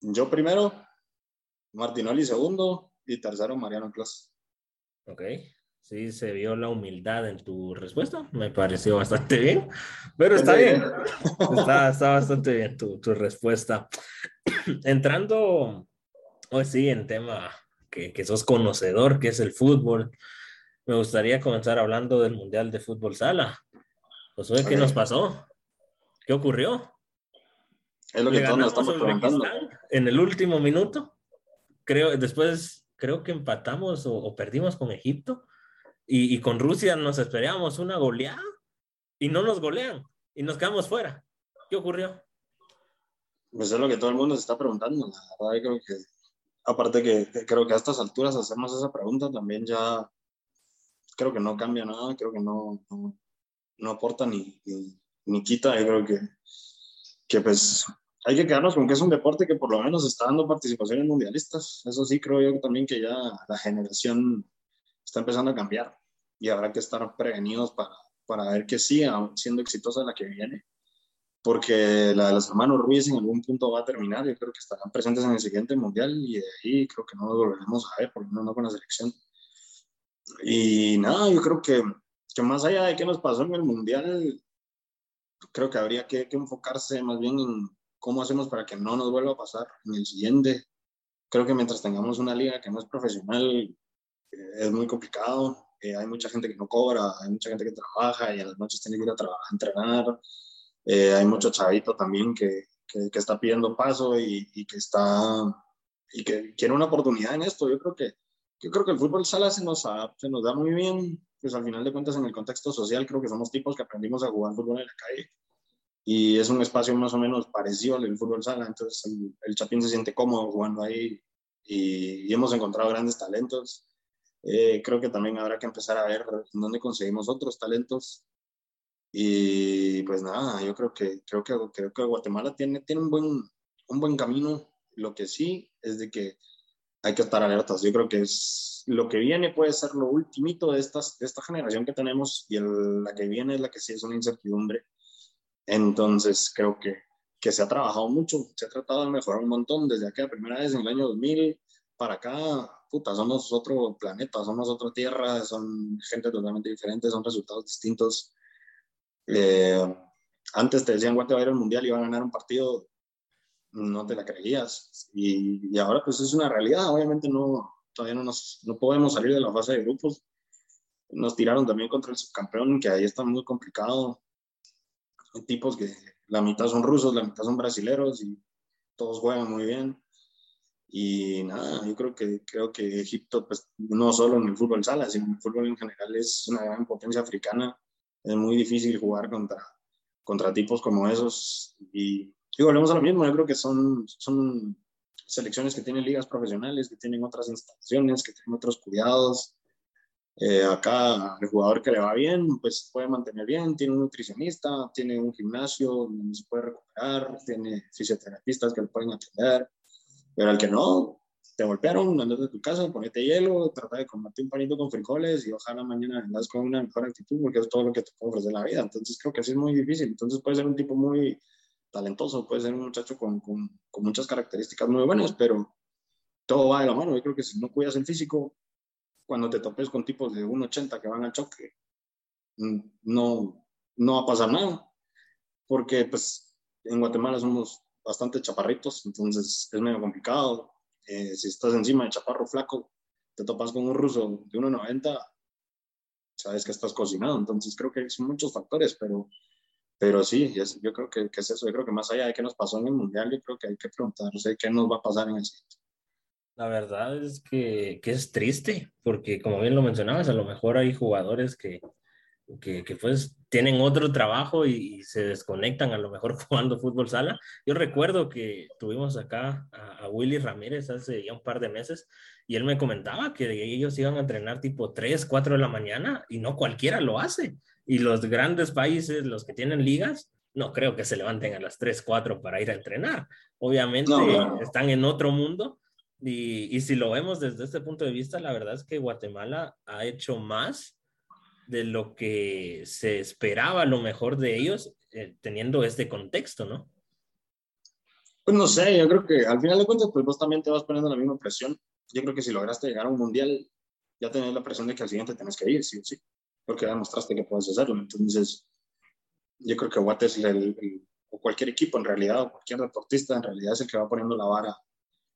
B: yo primero, Martinoli segundo y tercero Mariano Clas.
A: Ok, sí, se vio la humildad en tu respuesta, me pareció bastante bien, pero está bien, está, bastante bien tu, tu respuesta. Entrando, hoy sí, en tema que, que sos conocedor, que es el fútbol, me gustaría comenzar hablando del Mundial de Fútbol Sala. Josué, ¿qué nos pasó? ¿Qué ocurrió?
B: Es lo que todos nos estamos preguntando.
A: En el último minuto, creo, después creo que empatamos o, perdimos con Egipto y, y, con Rusia nos esperábamos una goleada y no nos golean y nos quedamos fuera. ¿Qué ocurrió?
B: Pues es lo que todo el mundo se está preguntando. La verdad, creo que, aparte que creo que a estas alturas hacemos esa pregunta también ya creo que no cambia nada, creo que no, no, aporta ni, ni, quita. Yo creo que, que pues hay que quedarnos con que es un deporte que por lo menos está dando participaciones mundialistas. Eso sí, creo yo también que ya la generación está empezando a cambiar y habrá que estar prevenidos para, para ver que siga siendo exitosa la que viene. Porque la de los hermanos Ruiz en algún punto va a terminar. Yo creo que estarán presentes en el siguiente mundial y de ahí creo que no lo volveremos a ver, por lo menos no con la selección. Y nada, yo creo que, que más allá de qué nos pasó en el Mundial, creo que habría que, enfocarse más bien en cómo hacemos para que no nos vuelva a pasar en el siguiente. Creo que mientras tengamos una liga que no es profesional, eh, es muy complicado. Eh, hay mucha gente que no cobra, hay mucha gente que trabaja y a las noches tiene que ir a, entrenar. Eh, hay mucho chavito también que, que, que está pidiendo paso y, y, que está y que quiere una oportunidad en esto. Yo creo que yo creo que el fútbol sala se nos, se nos da muy bien, pues al final de cuentas en el contexto social creo que somos tipos que aprendimos a jugar fútbol en la calle y es un espacio más o menos parecido al fútbol sala, entonces el, el, Chapín se siente cómodo jugando ahí y, y hemos encontrado grandes talentos. Eh, creo que también habrá que empezar a ver dónde conseguimos otros talentos y pues nada, yo creo que, creo que, creo que Guatemala tiene, tiene un, buen, un buen camino, lo que sí es de que hay que estar alertas. Yo creo que es lo que viene puede ser lo ultimito de, estas, de esta generación que tenemos y el, la que viene es la que sí es una incertidumbre. Entonces creo que, que se ha trabajado mucho, se ha tratado de mejorar un montón desde aquella primera vez en el año 2000 para acá, puta, somos otro planeta, somos otra tierra, son gente totalmente diferente, son resultados distintos. Eh, antes te decían, Guate va a ir al mundial y va a ganar un partido, no te la creías. Y, ahora pues es una realidad, obviamente no, todavía no, nos, no podemos salir de la fase de grupos. Nos tiraron también contra el subcampeón, que ahí está muy complicado. Hay tipos que la mitad son rusos, la mitad son brasileros y todos juegan muy bien. Y nada, yo creo que, creo que Egipto, pues no solo en el fútbol sala, sino en el fútbol en general, es una gran potencia africana. Es muy difícil jugar contra, contra tipos como esos. Y, y volvemos a lo mismo, yo creo que son, son selecciones que tienen ligas profesionales, que tienen otras instalaciones, que tienen otros cuidados. Eh, acá el jugador que le va bien, pues puede mantener bien, tiene un nutricionista, tiene un gimnasio donde se puede recuperar, tiene fisioterapistas que le pueden atender, pero al que no, te golpearon, andas de tu casa, ponete hielo, trata de comerte un panito con frijoles y ojalá mañana andas con una mejor actitud porque es todo lo que te puede ofrecer la vida. Entonces creo que así es muy difícil. Entonces puede ser un tipo muy talentoso, puede ser un muchacho con, con, con, muchas características muy buenas, pero todo va de la mano. Yo creo que si no cuidas el físico, cuando te topes con tipos de 1,80 que van al choque, mm, no, no va a pasar nada, porque pues en Guatemala somos bastante chaparritos, entonces es medio complicado. Eh, si estás encima de chaparro flaco, te topas con un ruso de 1,90, sabes que estás cocinado. Entonces creo que son muchos factores, pero pero sí, yo creo que, que, es eso. Yo creo que más allá de qué nos pasó en el Mundial, yo creo que hay que preguntarse qué nos va a pasar en el siguiente.
A: La verdad es que, que, es triste, porque como bien lo mencionabas, a lo mejor hay jugadores que, que, que pues tienen otro trabajo y, y, se desconectan a lo mejor jugando fútbol sala. Yo recuerdo que tuvimos acá a, a, Willy Ramírez hace ya un par de meses y él me comentaba que ellos iban a entrenar tipo 3, 4 de la mañana y no cualquiera lo hace. Y los grandes países, los que tienen ligas, no creo que se levanten a las 3, 4 para ir a entrenar. Obviamente no, no. están en otro mundo. Y, y, si lo vemos desde este punto de vista, la verdad es que Guatemala ha hecho más de lo que se esperaba, lo mejor de ellos, eh, teniendo este contexto, ¿no?
B: Pues no sé, yo creo que al final de cuentas, pues vos también te vas poniendo la misma presión. Yo creo que si lograste llegar a un mundial, ya tenés la presión de que al siguiente tenés que ir, sí o sí porque demostraste que puedes hacerlo. Entonces, yo creo que Guate es el, el, o cualquier equipo en realidad, o cualquier deportista en realidad es el que va poniendo la vara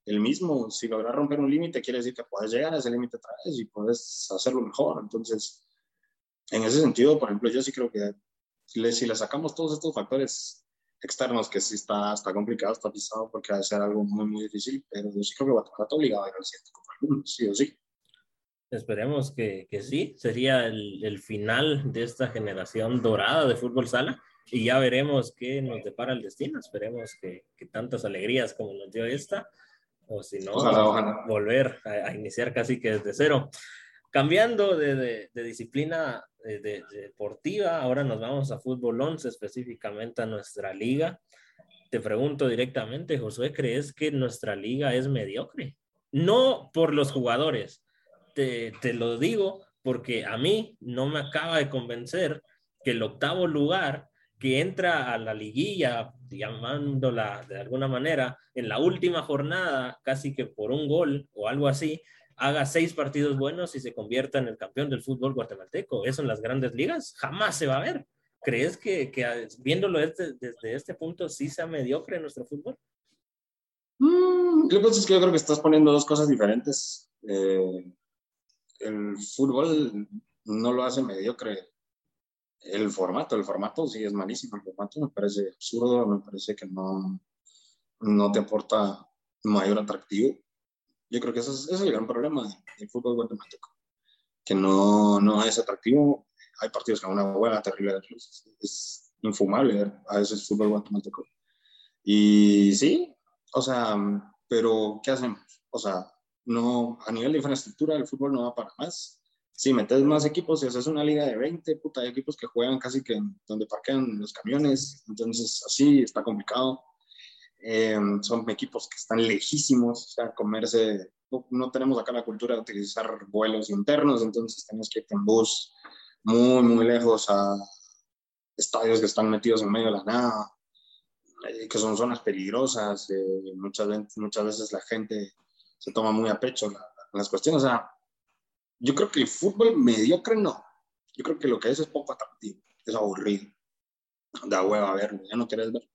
B: el mismo. Si logras romper un límite, quiere decir que puedes llegar a ese límite otra vez y puedes hacerlo mejor. Entonces, en ese sentido, por ejemplo, yo sí creo que si le sacamos todos estos factores externos, que sí está, está complicado, está pisado, porque va a ser algo muy, muy difícil, pero yo sí creo que Guatemala está obligado a ir al siguiente sí o sí.
A: Esperemos que, que sí, sería el, el, final de esta generación dorada de fútbol sala y ya veremos qué nos depara el destino. Esperemos que, que tantas alegrías como nos dio esta, o si no,
B: ojalá, ojalá.
A: volver a, a, iniciar casi que desde cero. Cambiando de, de, de disciplina de, de, deportiva, ahora nos vamos a fútbol 11, específicamente a nuestra liga. Te pregunto directamente, Josué, ¿crees que nuestra liga es mediocre? No por los jugadores, te, te, lo digo porque a mí no me acaba de convencer que el octavo lugar que entra a la liguilla, llamándola de alguna manera, en la última jornada, casi que por un gol o algo así, haga seis partidos buenos y se convierta en el campeón del fútbol guatemalteco. Eso en las grandes ligas jamás se va a ver. ¿Crees que, que viéndolo desde, desde este punto sí sea mediocre nuestro fútbol?
B: Mm, lo que pasa es que yo creo que estás poniendo dos cosas diferentes. Eh, el fútbol no lo hace mediocre el formato. El formato sí es malísimo. El formato me parece absurdo, me parece que no, no te aporta mayor atractivo. Yo creo que ese es, ese es el gran problema del fútbol guatemalteco, que no, no es atractivo. Hay partidos a una hueá terrible es, es infumable ver a veces fútbol guatemalteco. Y sí, o sea, pero ¿qué hacemos? O sea, no, a nivel de infraestructura el fútbol no va para más. Si metes más equipos, si haces una liga de 20, puta, hay equipos que juegan casi que donde parquean los camiones, entonces así está complicado. Eh, son equipos que están lejísimos, o sea, comerse, no, no, tenemos acá la cultura de utilizar vuelos internos, entonces tenemos que ir en bus muy, muy lejos a, estadios que están metidos en medio de la nada, eh, que son zonas peligrosas, eh, muchas, muchas veces la gente se toma muy a pecho las cuestiones. O sea, yo creo que el fútbol mediocre no. Yo creo que lo que es es poco atractivo, es aburrido. Da hueva verlo, ya no quieres ver.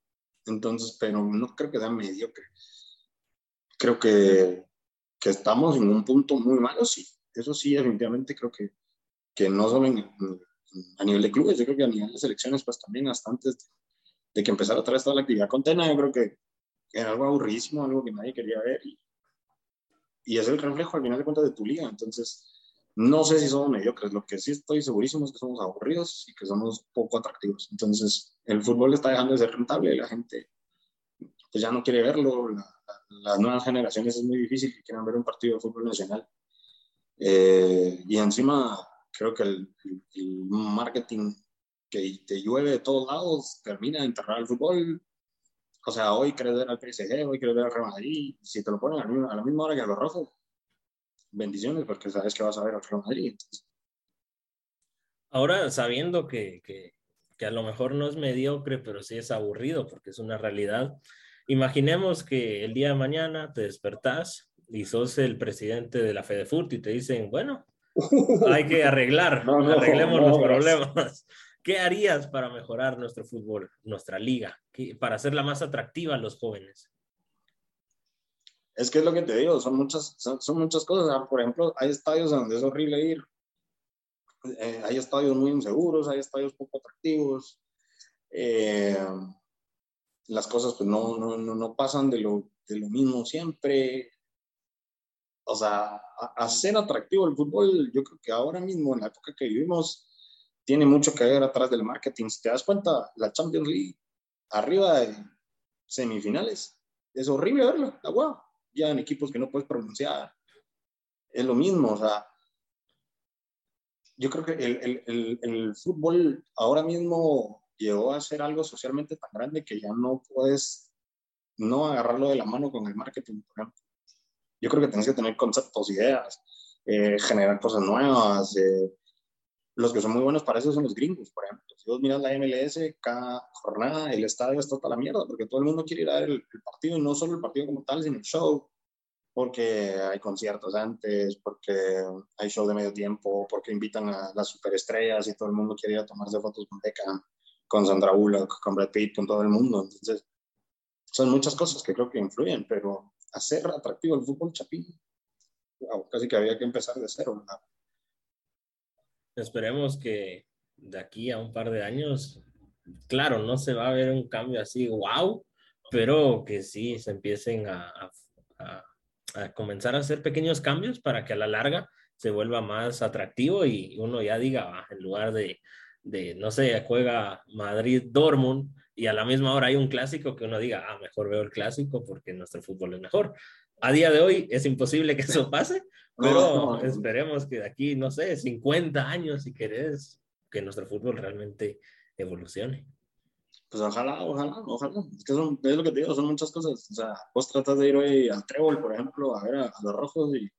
B: Entonces, pero no creo que sea mediocre. Creo que, que estamos en un punto muy malo, sí. Eso sí, definitivamente creo que, que no solo a nivel de clubes, yo creo que a nivel de selecciones, pues también hasta antes de que empezara otra vez toda la actividad con Tena, yo creo que era algo aburridísimo, algo que nadie quería ver. Y, y es el reflejo al final de cuentas de tu liga. Entonces, no sé si somos mediocres, lo que sí estoy segurísimo es que somos aburridos y que somos poco atractivos. Entonces, el fútbol está dejando de ser rentable la gente pues ya no quiere verlo. las nuevas generaciones es muy difícil que quieran ver un partido de fútbol nacional. Eh, y encima, creo que el, marketing que te llueve de todos lados termina de enterrar el fútbol. O sea, hoy quieres ver al PSG, hoy quieres ver al Real Madrid. Si te lo ponen a la misma hora que a los rojos, bendiciones porque sabes que vas a ver a Real Madrid.
A: Ahora, sabiendo que, que, que, a lo mejor no es mediocre, pero sí es aburrido porque es una realidad, imaginemos que el día de mañana te despertás y sos el presidente de la FedeFut y te dicen, bueno, hay que arreglar, arreglemos los problemas. ¿Qué harías para mejorar nuestro fútbol, nuestra liga, para hacerla más atractiva a los jóvenes?
B: Es que es lo que te digo, son muchas, son, muchas cosas. Por ejemplo, hay estadios donde es horrible ir. Eh, hay estadios muy inseguros, hay estadios poco atractivos. Eh, las cosas pues no, no, no, pasan de lo, de lo mismo siempre. O sea, hacer atractivo el fútbol, yo creo que ahora mismo, en la época que vivimos, tiene mucho que ver atrás del marketing. Si te das cuenta, la Champions League, arriba de semifinales, es horrible verlo, la guau ya en equipos que no puedes pronunciar. Es lo mismo, o sea, yo creo que el, el, el, fútbol ahora mismo llegó a ser algo socialmente tan grande que ya no puedes no agarrarlo de la mano con el marketing, por ejemplo. Yo creo que tienes que tener conceptos, ideas, eh, generar cosas nuevas. Eh, los que son muy buenos para eso son los gringos, por ejemplo. Si vos miras la MLS, cada jornada el estadio está toda la mierda, porque todo el mundo quiere ir a ver el, partido, y no solo el partido como tal, sino el show, porque hay conciertos antes, porque hay show de medio tiempo, porque invitan a las superestrellas y todo el mundo quiere ir a tomarse fotos con Beckham, con Sandra Bullock, con Brad Pitt, con todo el mundo. Entonces, son muchas cosas que creo que influyen, pero hacer atractivo el fútbol chapín, casi que había que empezar de cero. ¿verdad?
A: Esperemos que de aquí a un par de años, claro, no se va a ver un cambio así, wow, pero que sí se empiecen a, a, comenzar a hacer pequeños cambios para que a la larga se vuelva más atractivo y uno ya diga, ah, en lugar de, de, no sé, juega Madrid-Dortmund y a la misma hora hay un clásico que uno diga, ah, mejor veo el clásico porque nuestro fútbol es mejor. A día de hoy es imposible que eso pase, pero esperemos que de aquí, no sé, 50 años, si querés, que nuestro fútbol realmente evolucione.
B: Pues ojalá, ojalá, ojalá. Es que son, es lo que te digo, son muchas cosas. O sea, vos tratas de ir hoy al Trébol, por ejemplo, a ver a, los rojos y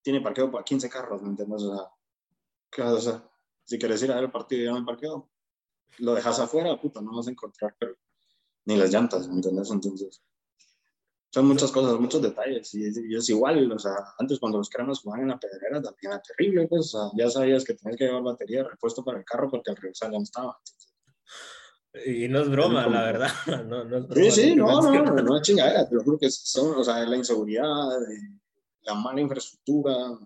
B: tiene parqueo para 15 carros, ¿me entiendes? O sea, ¿qué vas a hacer? Si quieres ir a ver el partido y ir al parqueo, lo dejas afuera, puta, no vas a encontrar pero, ni las llantas, ¿me entiendes? Entonces, son muchas cosas, muchos detalles. Y es, igual, o sea, antes cuando los cráneos jugaban en la pedrera también era terrible, pues ya sabías que tenías que llevar batería de repuesto para el carro porque al regresar ya no estaba.
A: Y no es broma, la verdad. No, no
B: sí, sí, no, no, no, no es chingadera, pero juro que son, o sea, la inseguridad, la mala infraestructura,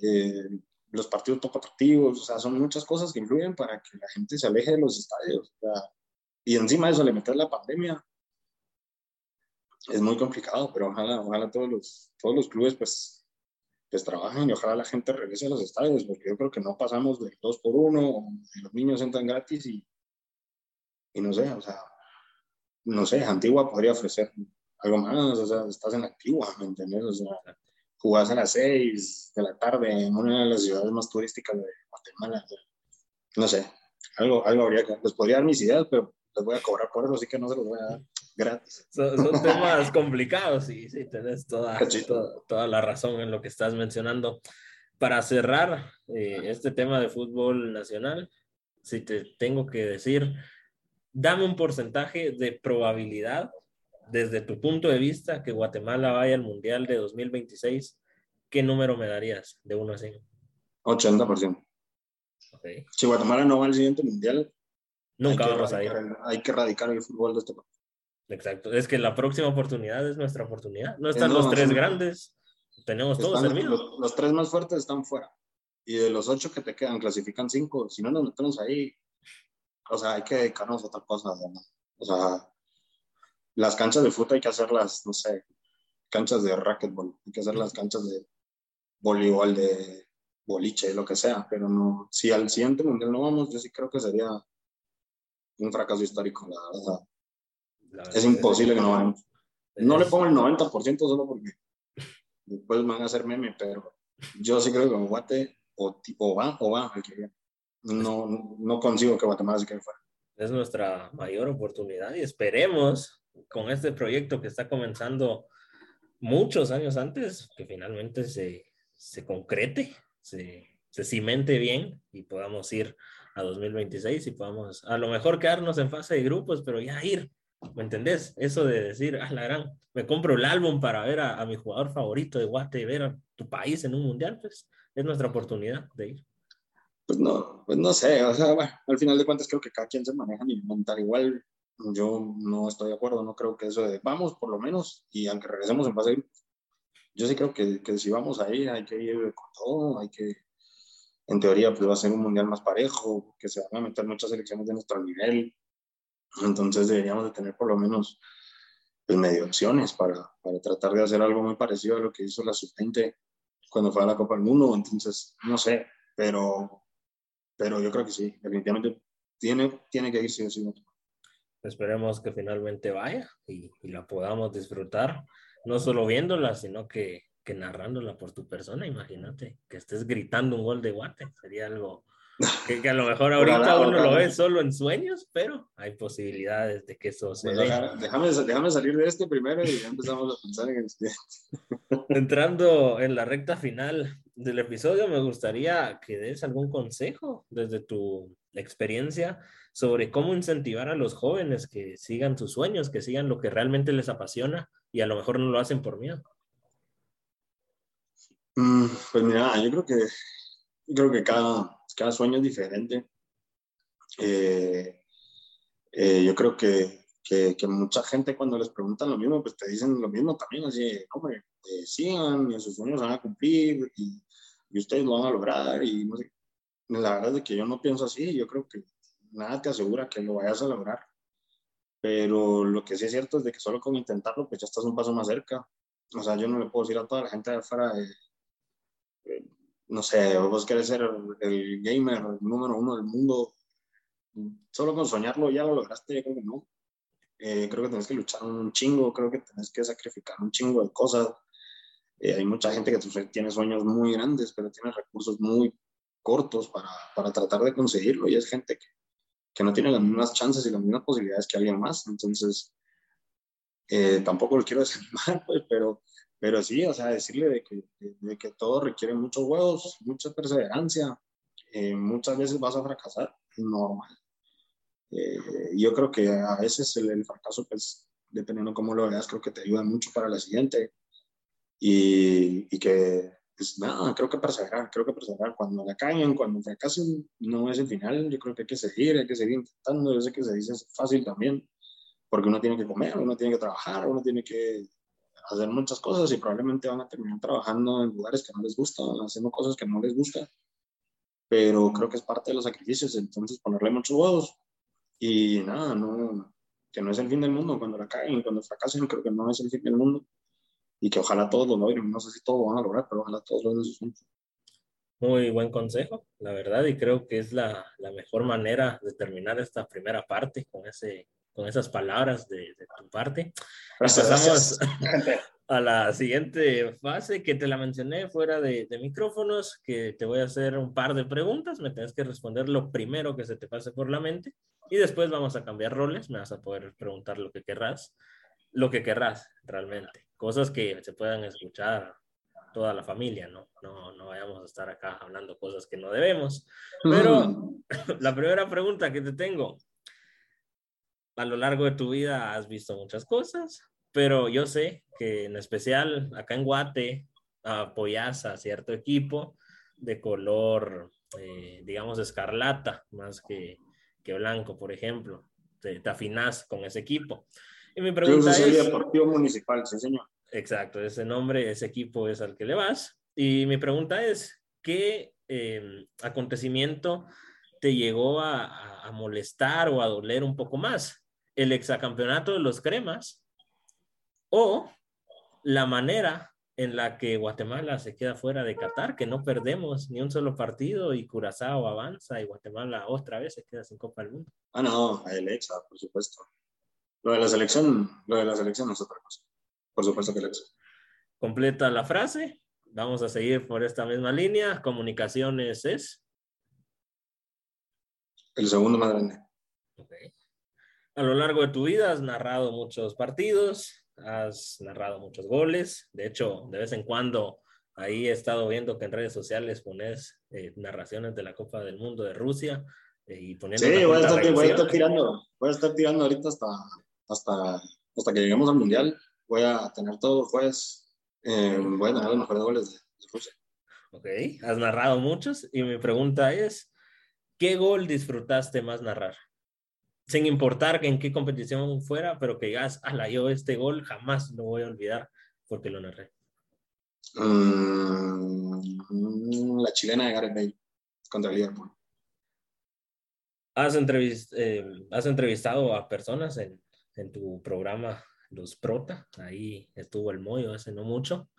B: eh, los partidos poco atractivos, o sea, son muchas cosas que influyen para que la gente se aleje de los estadios. O sea, y encima de eso le metes la pandemia, es muy complicado, pero ojalá, ojalá todos los, todos los clubes pues, pues trabajen y ojalá la gente regrese a los estadios, porque yo creo que no pasamos de dos por uno, los niños entran gratis y, y no sé, o sea, no sé, Antigua podría ofrecer algo más, o sea, estás en Antigua, ¿me entiendes? O sea, jugás a las seis de la tarde en una de las ciudades más turísticas de Guatemala, no sé, algo, algo habría que, les podría dar mis ideas, pero les voy a cobrar por eso, así que no se los voy a dar gratis.
A: Son, temas complicados y sí, tenés toda, toda, la razón en lo que estás mencionando. Para cerrar eh, este tema de fútbol nacional, si te tengo que decir dame un porcentaje de probabilidad desde tu punto de vista que Guatemala vaya al Mundial de 2026. ¿Qué número me darías de 1 a 100?
B: 80%. Okay. Si Guatemala no va al siguiente Mundial,
A: nunca vamos a ir.
B: Hay que erradicar el fútbol de este país.
A: Exacto. Es que la próxima oportunidad es nuestra oportunidad. No están los tres grandes. Tenemos todos servidos.
B: Los, los, tres más fuertes están fuera. Y de los ocho que te quedan, clasifican cinco. Si no nos metemos ahí, o sea, hay que dedicarnos a otra cosa. O sea, las canchas de fútbol hay que hacerlas, no sé, canchas de racquetball. Hay que hacer las canchas de voleibol, de boliche, lo que sea. Pero no, si al siguiente mundial no vamos, yo sí creo que sería un fracaso histórico, la verdad es imposible que no vayamos. No le pongo el 90% solo porque después me van a hacer meme, pero yo sí creo que Guate o, tipo va o va No, no consigo que Guatemala se quede fuera.
A: Es nuestra mayor oportunidad y esperemos con este proyecto que está comenzando muchos años antes, que finalmente se, se concrete, se, se cimente bien y podamos ir a 2026 y podamos a lo mejor quedarnos en fase de grupos, pero ya ir ¿Me entendés? Eso de decir, ah, la gran, me compro el álbum para ver a, mi jugador favorito de Guate y ver a tu país en un mundial, pues es nuestra oportunidad de ir.
B: Pues no, pues no sé, o sea, bueno, al final de cuentas creo que cada quien se maneja ni mental igual. Yo no estoy de acuerdo, no creo que eso de vamos por lo menos y aunque regresemos en base yo sí creo que, si vamos ahí hay que ir con todo, hay que, en teoría, pues va a ser un mundial más parejo, que se van a meter muchas selecciones de nuestro nivel, entonces deberíamos de tener por lo menos pues, medio opciones para, para, tratar de hacer algo muy parecido a lo que hizo la sub-20 cuando fue a la Copa del Mundo. Entonces, no sé, pero, pero yo creo que sí, definitivamente tiene, tiene que ir sí o sí.
A: Esperemos que finalmente vaya y, la podamos disfrutar, no solo viéndola, sino que, que narrándola por tu persona. Imagínate que estés gritando un gol de guate, sería algo que, a lo mejor ahorita uno lo ve solo en sueños, pero hay posibilidades de que eso se
B: Déjame, déjame, salir de este primero y ya empezamos a pensar en el siguiente.
A: Entrando en la recta final del episodio, me gustaría que des algún consejo desde tu experiencia sobre cómo incentivar a los jóvenes que sigan sus sueños, que sigan lo que realmente les apasiona y a lo mejor no lo hacen por miedo.
B: Mm, pues mira, yo creo que, yo creo que cada, cada sueño es diferente. Eh, eh, yo creo que, que, mucha gente cuando les preguntan lo mismo, pues te dicen lo mismo también, así, hombre, eh, sigan y sus sueños van a cumplir y, ustedes lo van a lograr y. La verdad es que yo no pienso así, yo creo que nada te asegura que lo vayas a lograr, pero lo que sí es cierto es de que solo con intentarlo, pues ya estás un paso más cerca. O sea, yo no le puedo decir a toda la gente de afuera, no sé, vos querés ser el gamer número uno del mundo, solo con soñarlo ya lo lograste, creo que no. Eh, creo que tenés que luchar un chingo, creo que tenés que sacrificar un chingo de cosas. Eh, hay mucha gente que tiene sueños muy grandes, pero tiene recursos muy cortos para, para tratar de conseguirlo y es gente que, que, no tiene las mismas chances y las mismas posibilidades que alguien más. Entonces, eh, tampoco lo quiero desanimar, pues, pero pero sí, o sea, decirle de que, de, que todo requiere muchos huevos, mucha perseverancia, eh, muchas veces vas a fracasar, normal. Eh, yo creo que a veces el, fracaso, pues, dependiendo cómo lo veas, creo que te ayuda mucho para la siguiente. Y, y que, pues nada, creo que perseverar, creo que perseverar. Cuando la caen, cuando fracasen, no es el final. Yo creo que hay que seguir, hay que seguir intentando. Yo sé que se dice fácil también, porque uno tiene que comer, uno tiene que trabajar, uno tiene que hacer muchas cosas y probablemente van a terminar trabajando en lugares que no les gustan, haciendo cosas que no les gustan, pero creo que es parte de los sacrificios, entonces ponerle muchos huevos. Y nada, no, que no es el fin del mundo cuando la caen, cuando fracasen, creo que no es el fin del mundo. Y que ojalá todos lo logren, no sé si todos van a lograr, pero ojalá todos logren sus sueños.
A: Muy buen consejo, la verdad, y creo que es la, la, mejor manera de terminar esta primera parte con ese con esas palabras de, tu parte. Pasamos a la siguiente fase que te la mencioné fuera de, micrófonos, que te voy a hacer un par de preguntas, me tienes que responder lo primero que se te pase por la mente y después vamos a cambiar roles, me vas a poder preguntar lo que querrás, lo que querrás realmente, cosas que se puedan escuchar toda la familia, ¿no? No, no vayamos a estar acá hablando cosas que no debemos. Pero mm. la primera pregunta que te tengo, a lo largo de tu vida has visto muchas cosas, pero yo sé que en especial acá en Guate apoyas a cierto equipo de color, eh, digamos, escarlata, más que, que blanco, por ejemplo. Te, te afinas con ese equipo. Y mi pregunta es...
B: Deportivo Municipal, sí, señor.
A: Exacto, ese nombre, ese equipo es al que le vas. Y mi pregunta es, ¿qué eh, acontecimiento te llegó a, a, molestar o a doler un poco más? ¿El exacampeonato de los cremas o la manera en la que Guatemala se queda fuera de Qatar, que no perdemos ni un solo partido y Curazao avanza y Guatemala otra vez se queda sin Copa del Mundo?
B: Ah, no, el exa, por supuesto. Lo de la selección, lo de la selección es otra cosa. Por supuesto que el exa.
A: Completa la frase. Vamos a seguir por esta misma línea. Comunicaciones es.
B: El segundo más grande.
A: Okay. A lo largo de tu vida has narrado muchos partidos, has narrado muchos goles. De hecho, de vez en cuando ahí he estado viendo que en redes sociales pones eh, narraciones de la Copa del Mundo de Rusia eh, y poniendo.
B: Sí, voy a, estar, voy a, estar, tirando, voy a estar tirando ahorita hasta, hasta, hasta que lleguemos al Mundial. Voy a tener todo el jueves. Eh, voy a narrar los mejores goles de, de Rusia.
A: Ok, has narrado muchos y mi pregunta es, ¿qué gol disfrutaste más narrar? Sin importar en qué competición fuera, pero que digas, ala, yo este gol jamás lo voy a olvidar porque lo narré.
B: Mm, la chilena de Gareth Bale contra el Liverpool.
A: ¿Has, entrevist eh, ¿Has entrevistado a personas en, en tu programa Los Prota? Ahí estuvo el Moyo hace no mucho.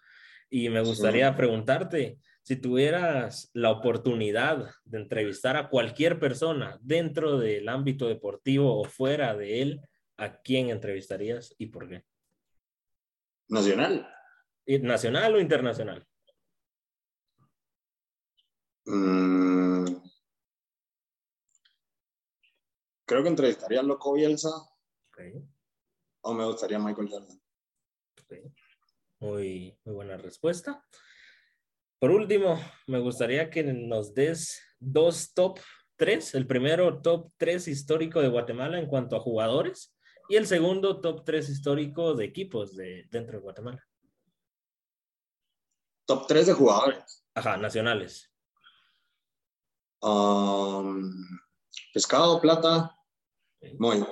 A: Y me gustaría sí. preguntarte, si tuvieras la oportunidad de entrevistar a cualquier persona dentro del ámbito deportivo o fuera de él, ¿a quién entrevistarías y por qué?
B: Nacional.
A: ¿Nacional o internacional?
B: Mm. Creo que entrevistaría a Loco Bielsa.
A: Okay.
B: O me gustaría Michael Jordan.
A: Okay. Muy, muy buena respuesta. Por último, me gustaría que nos des dos top tres. El primero, top tres histórico de Guatemala en cuanto a jugadores. Y el segundo, top tres histórico de equipos de, dentro de Guatemala.
B: Top tres de jugadores.
A: Ajá, nacionales.
B: Um, pescado, plata,
A: okay.
B: muy.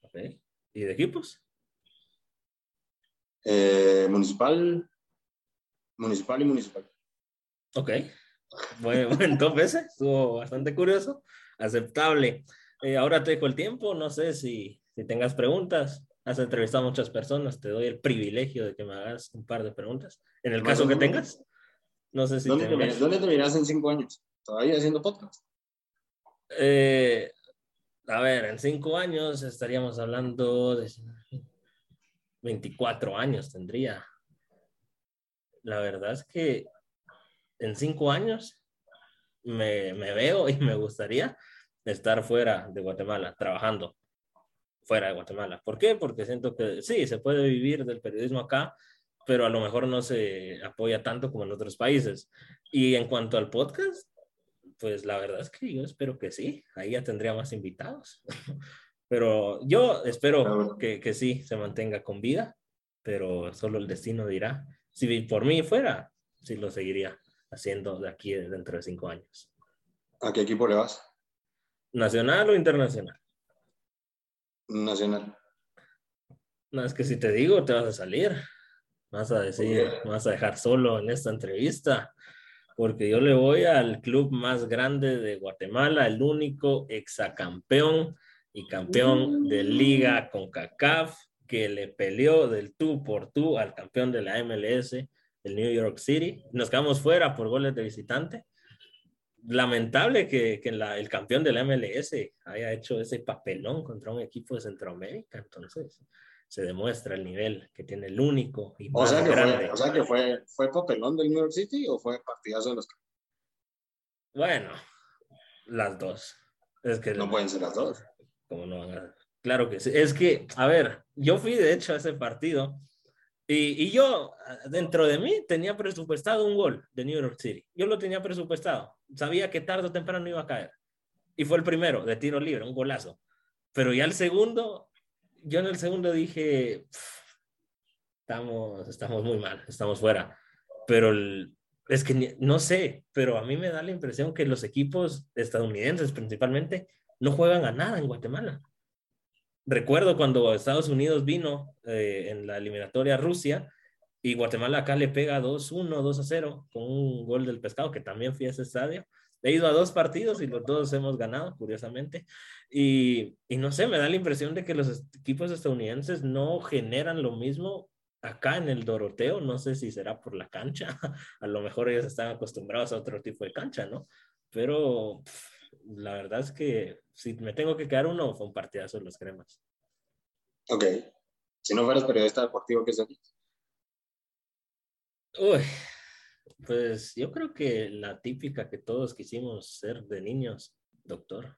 A: Okay. ¿Y de equipos?
B: Eh, municipal, municipal y municipal.
A: Ok, buen, buen top ese, estuvo bastante curioso, aceptable. Eh, ahora te dejo el tiempo, no sé si, si tengas preguntas. Has entrevistado a muchas personas, te doy el privilegio de que me hagas un par de preguntas. En el caso que tengas, no sé si
B: ¿Dónde, te, miras, ¿Dónde te miras en cinco años? ¿Todavía haciendo podcast?
A: Eh, a ver, en cinco años estaríamos hablando de 24 años tendría. La verdad es que en cinco años me, me, veo y me gustaría estar fuera de Guatemala, trabajando fuera de Guatemala. ¿Por qué? Porque siento que sí, se puede vivir del periodismo acá, pero a lo mejor no se apoya tanto como en otros países. Y en cuanto al podcast, pues la verdad es que yo espero que sí, ahí ya tendría más invitados. Pero yo espero que, que sí se mantenga con vida, pero solo el destino dirá. Si por mí fuera, sí lo seguiría haciendo de aquí dentro de cinco años.
B: ¿A qué equipo le vas?
A: ¿Nacional o internacional?
B: Nacional.
A: No, es que si te digo, te vas a salir. Vas a decir, me vas a dejar solo en esta entrevista, porque yo le voy al club más grande de Guatemala, el único exacampeón y campeón de liga con CACAF, que le peleó del tú por tú al campeón de la MLS, el New York City. Nos quedamos fuera por goles de visitante. Lamentable que, que la, el campeón de la MLS haya hecho ese papelón contra un equipo de Centroamérica. Entonces, se demuestra el nivel que tiene el único y más
B: o sea que
A: grande.
B: Fue, o sea que fue, fue papelón del New York City o fue partidazo de los
A: Bueno, las dos. Es que
B: no pueden ser las dos.
A: Como no Claro que sí. Es que, a ver, yo fui de hecho a ese partido y, yo, dentro de mí, tenía presupuestado un gol de New York City. Yo lo tenía presupuestado. Sabía que tarde o temprano iba a caer. Y fue el primero de tiro libre, un golazo. Pero ya el segundo, yo en el segundo dije, estamos, estamos muy mal, estamos fuera. Pero es que no sé, pero a mí me da la impresión que los equipos estadounidenses principalmente no juegan a nada en Guatemala. Recuerdo cuando Estados Unidos vino eh, en la eliminatoria a Rusia y Guatemala acá le pega 2-1, 2-0 con un gol del pescado que también fui a ese estadio. He ido a dos partidos y los dos hemos ganado, curiosamente. Y, y, no sé, me da la impresión de que los equipos estadounidenses no generan lo mismo acá en el Doroteo. No sé si será por la cancha. A lo mejor ellos están acostumbrados a otro tipo de cancha, ¿no? Pero la verdad es que si me tengo que quedar uno, fue un partidazo de los cremas.
B: Ok. Si no fueras periodista deportivo, ¿qué serías?
A: Uy, pues yo creo que la típica que todos quisimos ser de niños, doctor.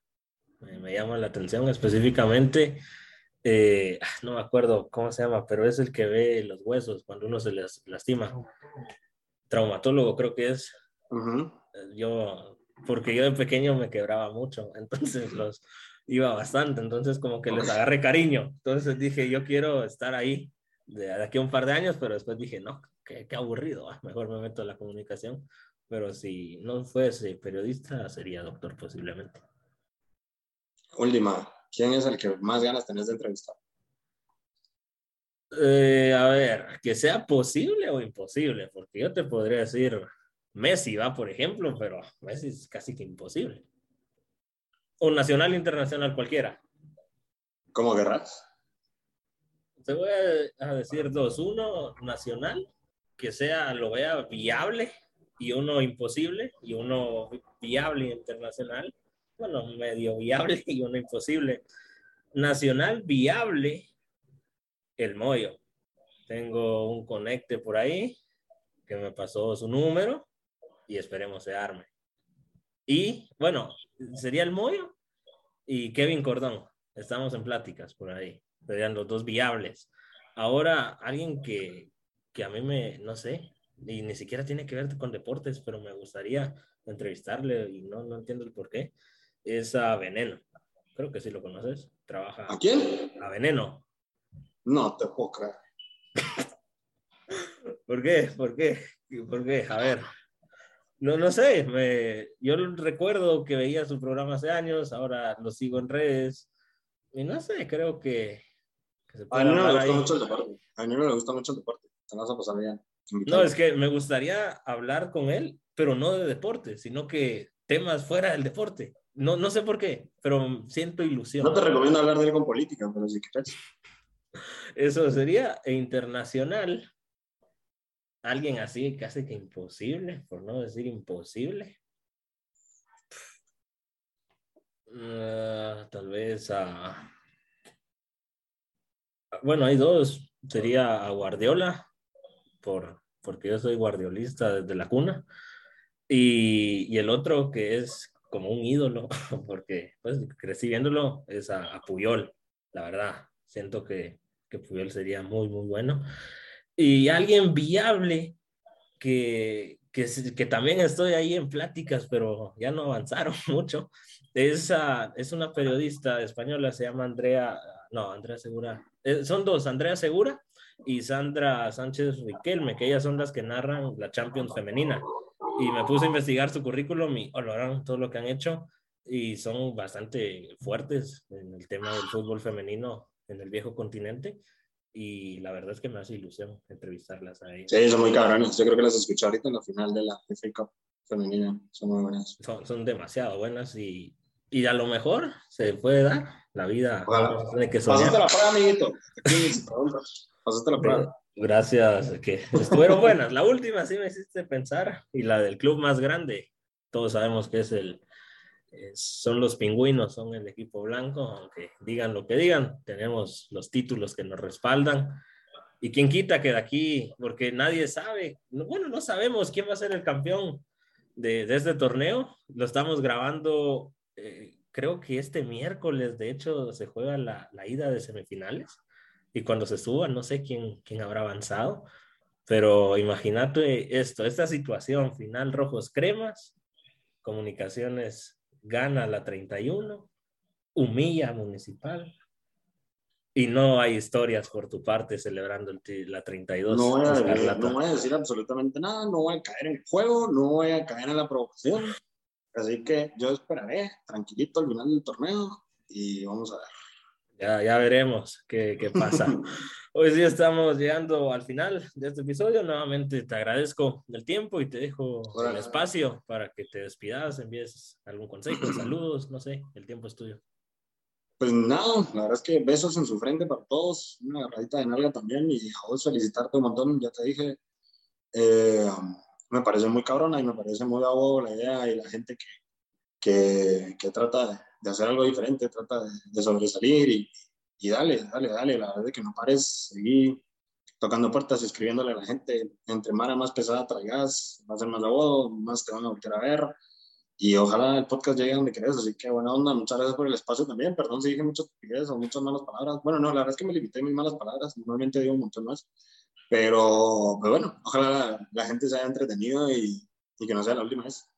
A: Me, llama la atención específicamente, eh, ah, no me acuerdo cómo se llama, pero es el que ve los huesos cuando uno se les lastima. Traumatólogo creo que es. Yo, porque yo de pequeño me quebraba mucho, entonces los iba bastante, entonces como que les agarré cariño. Entonces dije, yo quiero estar ahí de aquí a un par de años, pero después dije, no, qué, aburrido, ah, mejor me meto a la comunicación. Pero si no fuese periodista, sería doctor posiblemente.
B: Última, ¿quién es el que más ganas tenés de entrevistar?
A: Eh, a ver, que sea posible o imposible, porque yo te podría decir Messi, va, por ejemplo, pero Messi es casi que imposible. O nacional internacional cualquiera.
B: ¿Cómo querrás?
A: Te voy a decir dos. Uno nacional que sea, lo vea viable y uno imposible y uno viable internacional, bueno, medio viable y uno imposible. Nacional viable, el Moyo. Tengo un conecte por ahí que me pasó su número y esperemos se arme. Y bueno, sería el Moyo y Kevin Cordón. Estamos en pláticas por ahí. Serían los dos viables. Ahora, alguien que, que a mí me, no sé, y ni siquiera tiene que ver con deportes, pero me gustaría entrevistarle y no, no entiendo el por qué, es a Veneno. Creo que sí lo conoces. Trabaja.
B: ¿A quién?
A: A Veneno.
B: No te puedo creer.
A: ¿Por qué? ¿Por qué? ¿Por qué? A ver. No, no sé. Me, yo recuerdo que veía su programa hace años, ahora lo sigo en redes. Y no sé, creo que.
B: a mí no le gusta mucho el deporte. A mí no le gusta mucho el deporte.
A: No, es que me gustaría hablar con él, pero no de deporte, sino que temas fuera del deporte. No, no sé por qué, pero siento ilusión.
B: No te recomiendo hablar de él con política, pero sí que
A: Eso sería internacional. Alguien así casi que imposible, por no decir imposible. Ah, tal vez a... Bueno, hay dos. Sería a Guardiola por, porque yo soy guardiolista desde la cuna. Y, y el otro que es como un ídolo, porque pues crecí viéndolo, es a, Puyol, la verdad. Siento que, que Puyol sería muy, muy bueno. Y alguien viable que, que, que, también estoy ahí en pláticas, pero ya no avanzaron mucho. Es, es una periodista española, se llama Andrea, no, Andrea Segura. Eh, son dos, Andrea Segura y Sandra Sánchez Riquelme, que ellas son las que narran la Champions femenina. Y me puse a investigar su currículum y valoraron todo lo que han hecho y son bastante fuertes en el tema del fútbol femenino en el viejo continente. Y la verdad es que me hace ilusión entrevistarlas a ellas.
B: Sí, son muy cabrones. Yo creo que las escuché ahorita en la final de la FA Cup femenina. Son muy buenas.
A: Son, son demasiado buenas y, y, a lo mejor se puede dar la vida.
B: Tiene que Pasaste la prueba, amiguito.
A: Gracias, que estuvieron buenas. La última sí me hiciste pensar y la del club más grande. Todos sabemos que es el, son los pingüinos, son el equipo blanco, aunque digan lo que digan, tenemos los títulos que nos respaldan. Y quién quita que de aquí, porque nadie sabe, bueno, no sabemos quién va a ser el campeón de, de este torneo. Lo estamos grabando, eh, creo que este miércoles, de hecho, se juega la, la ida de semifinales y cuando se suba, no sé quién, quién habrá avanzado, pero imagínate esto, esta situación final, rojos cremas, comunicaciones gana la 31 humilla Municipal. Y no hay historias por tu parte celebrando el, la 32.
B: No voy, a, no voy a decir absolutamente nada, no voy a caer en el juego, no voy a caer en la provocación. Así que yo esperaré tranquilito al final del torneo y vamos a ver.
A: Ya, ya veremos qué, qué pasa. Hoy sí estamos llegando al final de este episodio. Nuevamente te agradezco el tiempo y te dejo el espacio para que te despidas, envíes algún consejo, saludos, no sé, el tiempo es tuyo.
B: Pues nada, la verdad es que besos en su frente para todos, una agarradita de nalga también y vos felicitarte un montón, ya te dije. Eh, me parece muy cabrona y me parece muy bravo la idea y la gente que, que, que trata de, hacer algo diferente, trata de, sobresalir y, y, dale, dale, dale, la verdad es que no pares, seguir tocando puertas y escribiéndole a la gente, entre mara más pesada traigas, va a ser más voz, más te van a volver a ver. Y ojalá el podcast llegue donde querés, así que buena onda, muchas gracias por el espacio también, perdón si dije muchas o muchas malas palabras, bueno, no, la verdad es que me limité a mis malas palabras, normalmente digo un montón más, pero, pero bueno, ojalá la, gente se haya entretenido y, y, que no sea la última vez.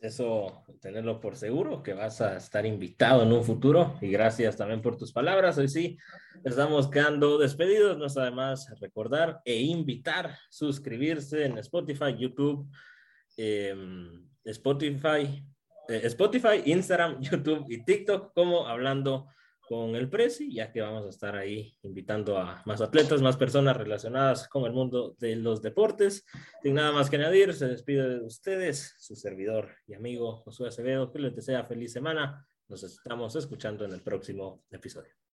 A: Eso, tenerlo por seguro, que vas a estar invitado en un futuro. Y gracias también por tus palabras. Hoy sí, estamos quedando despedidos. No está además recordar e invitar, suscribirse en Spotify, YouTube, em, Spotify, eh, Spotify, Instagram, YouTube y TikTok, como hablando con el Prezi, ya que vamos a estar ahí invitando a más atletas, más personas relacionadas con el mundo de los deportes. Sin nada más que añadir, se despide de ustedes, su servidor y amigo Josué Acevedo, que les desea feliz semana. Nos estamos escuchando en el próximo episodio.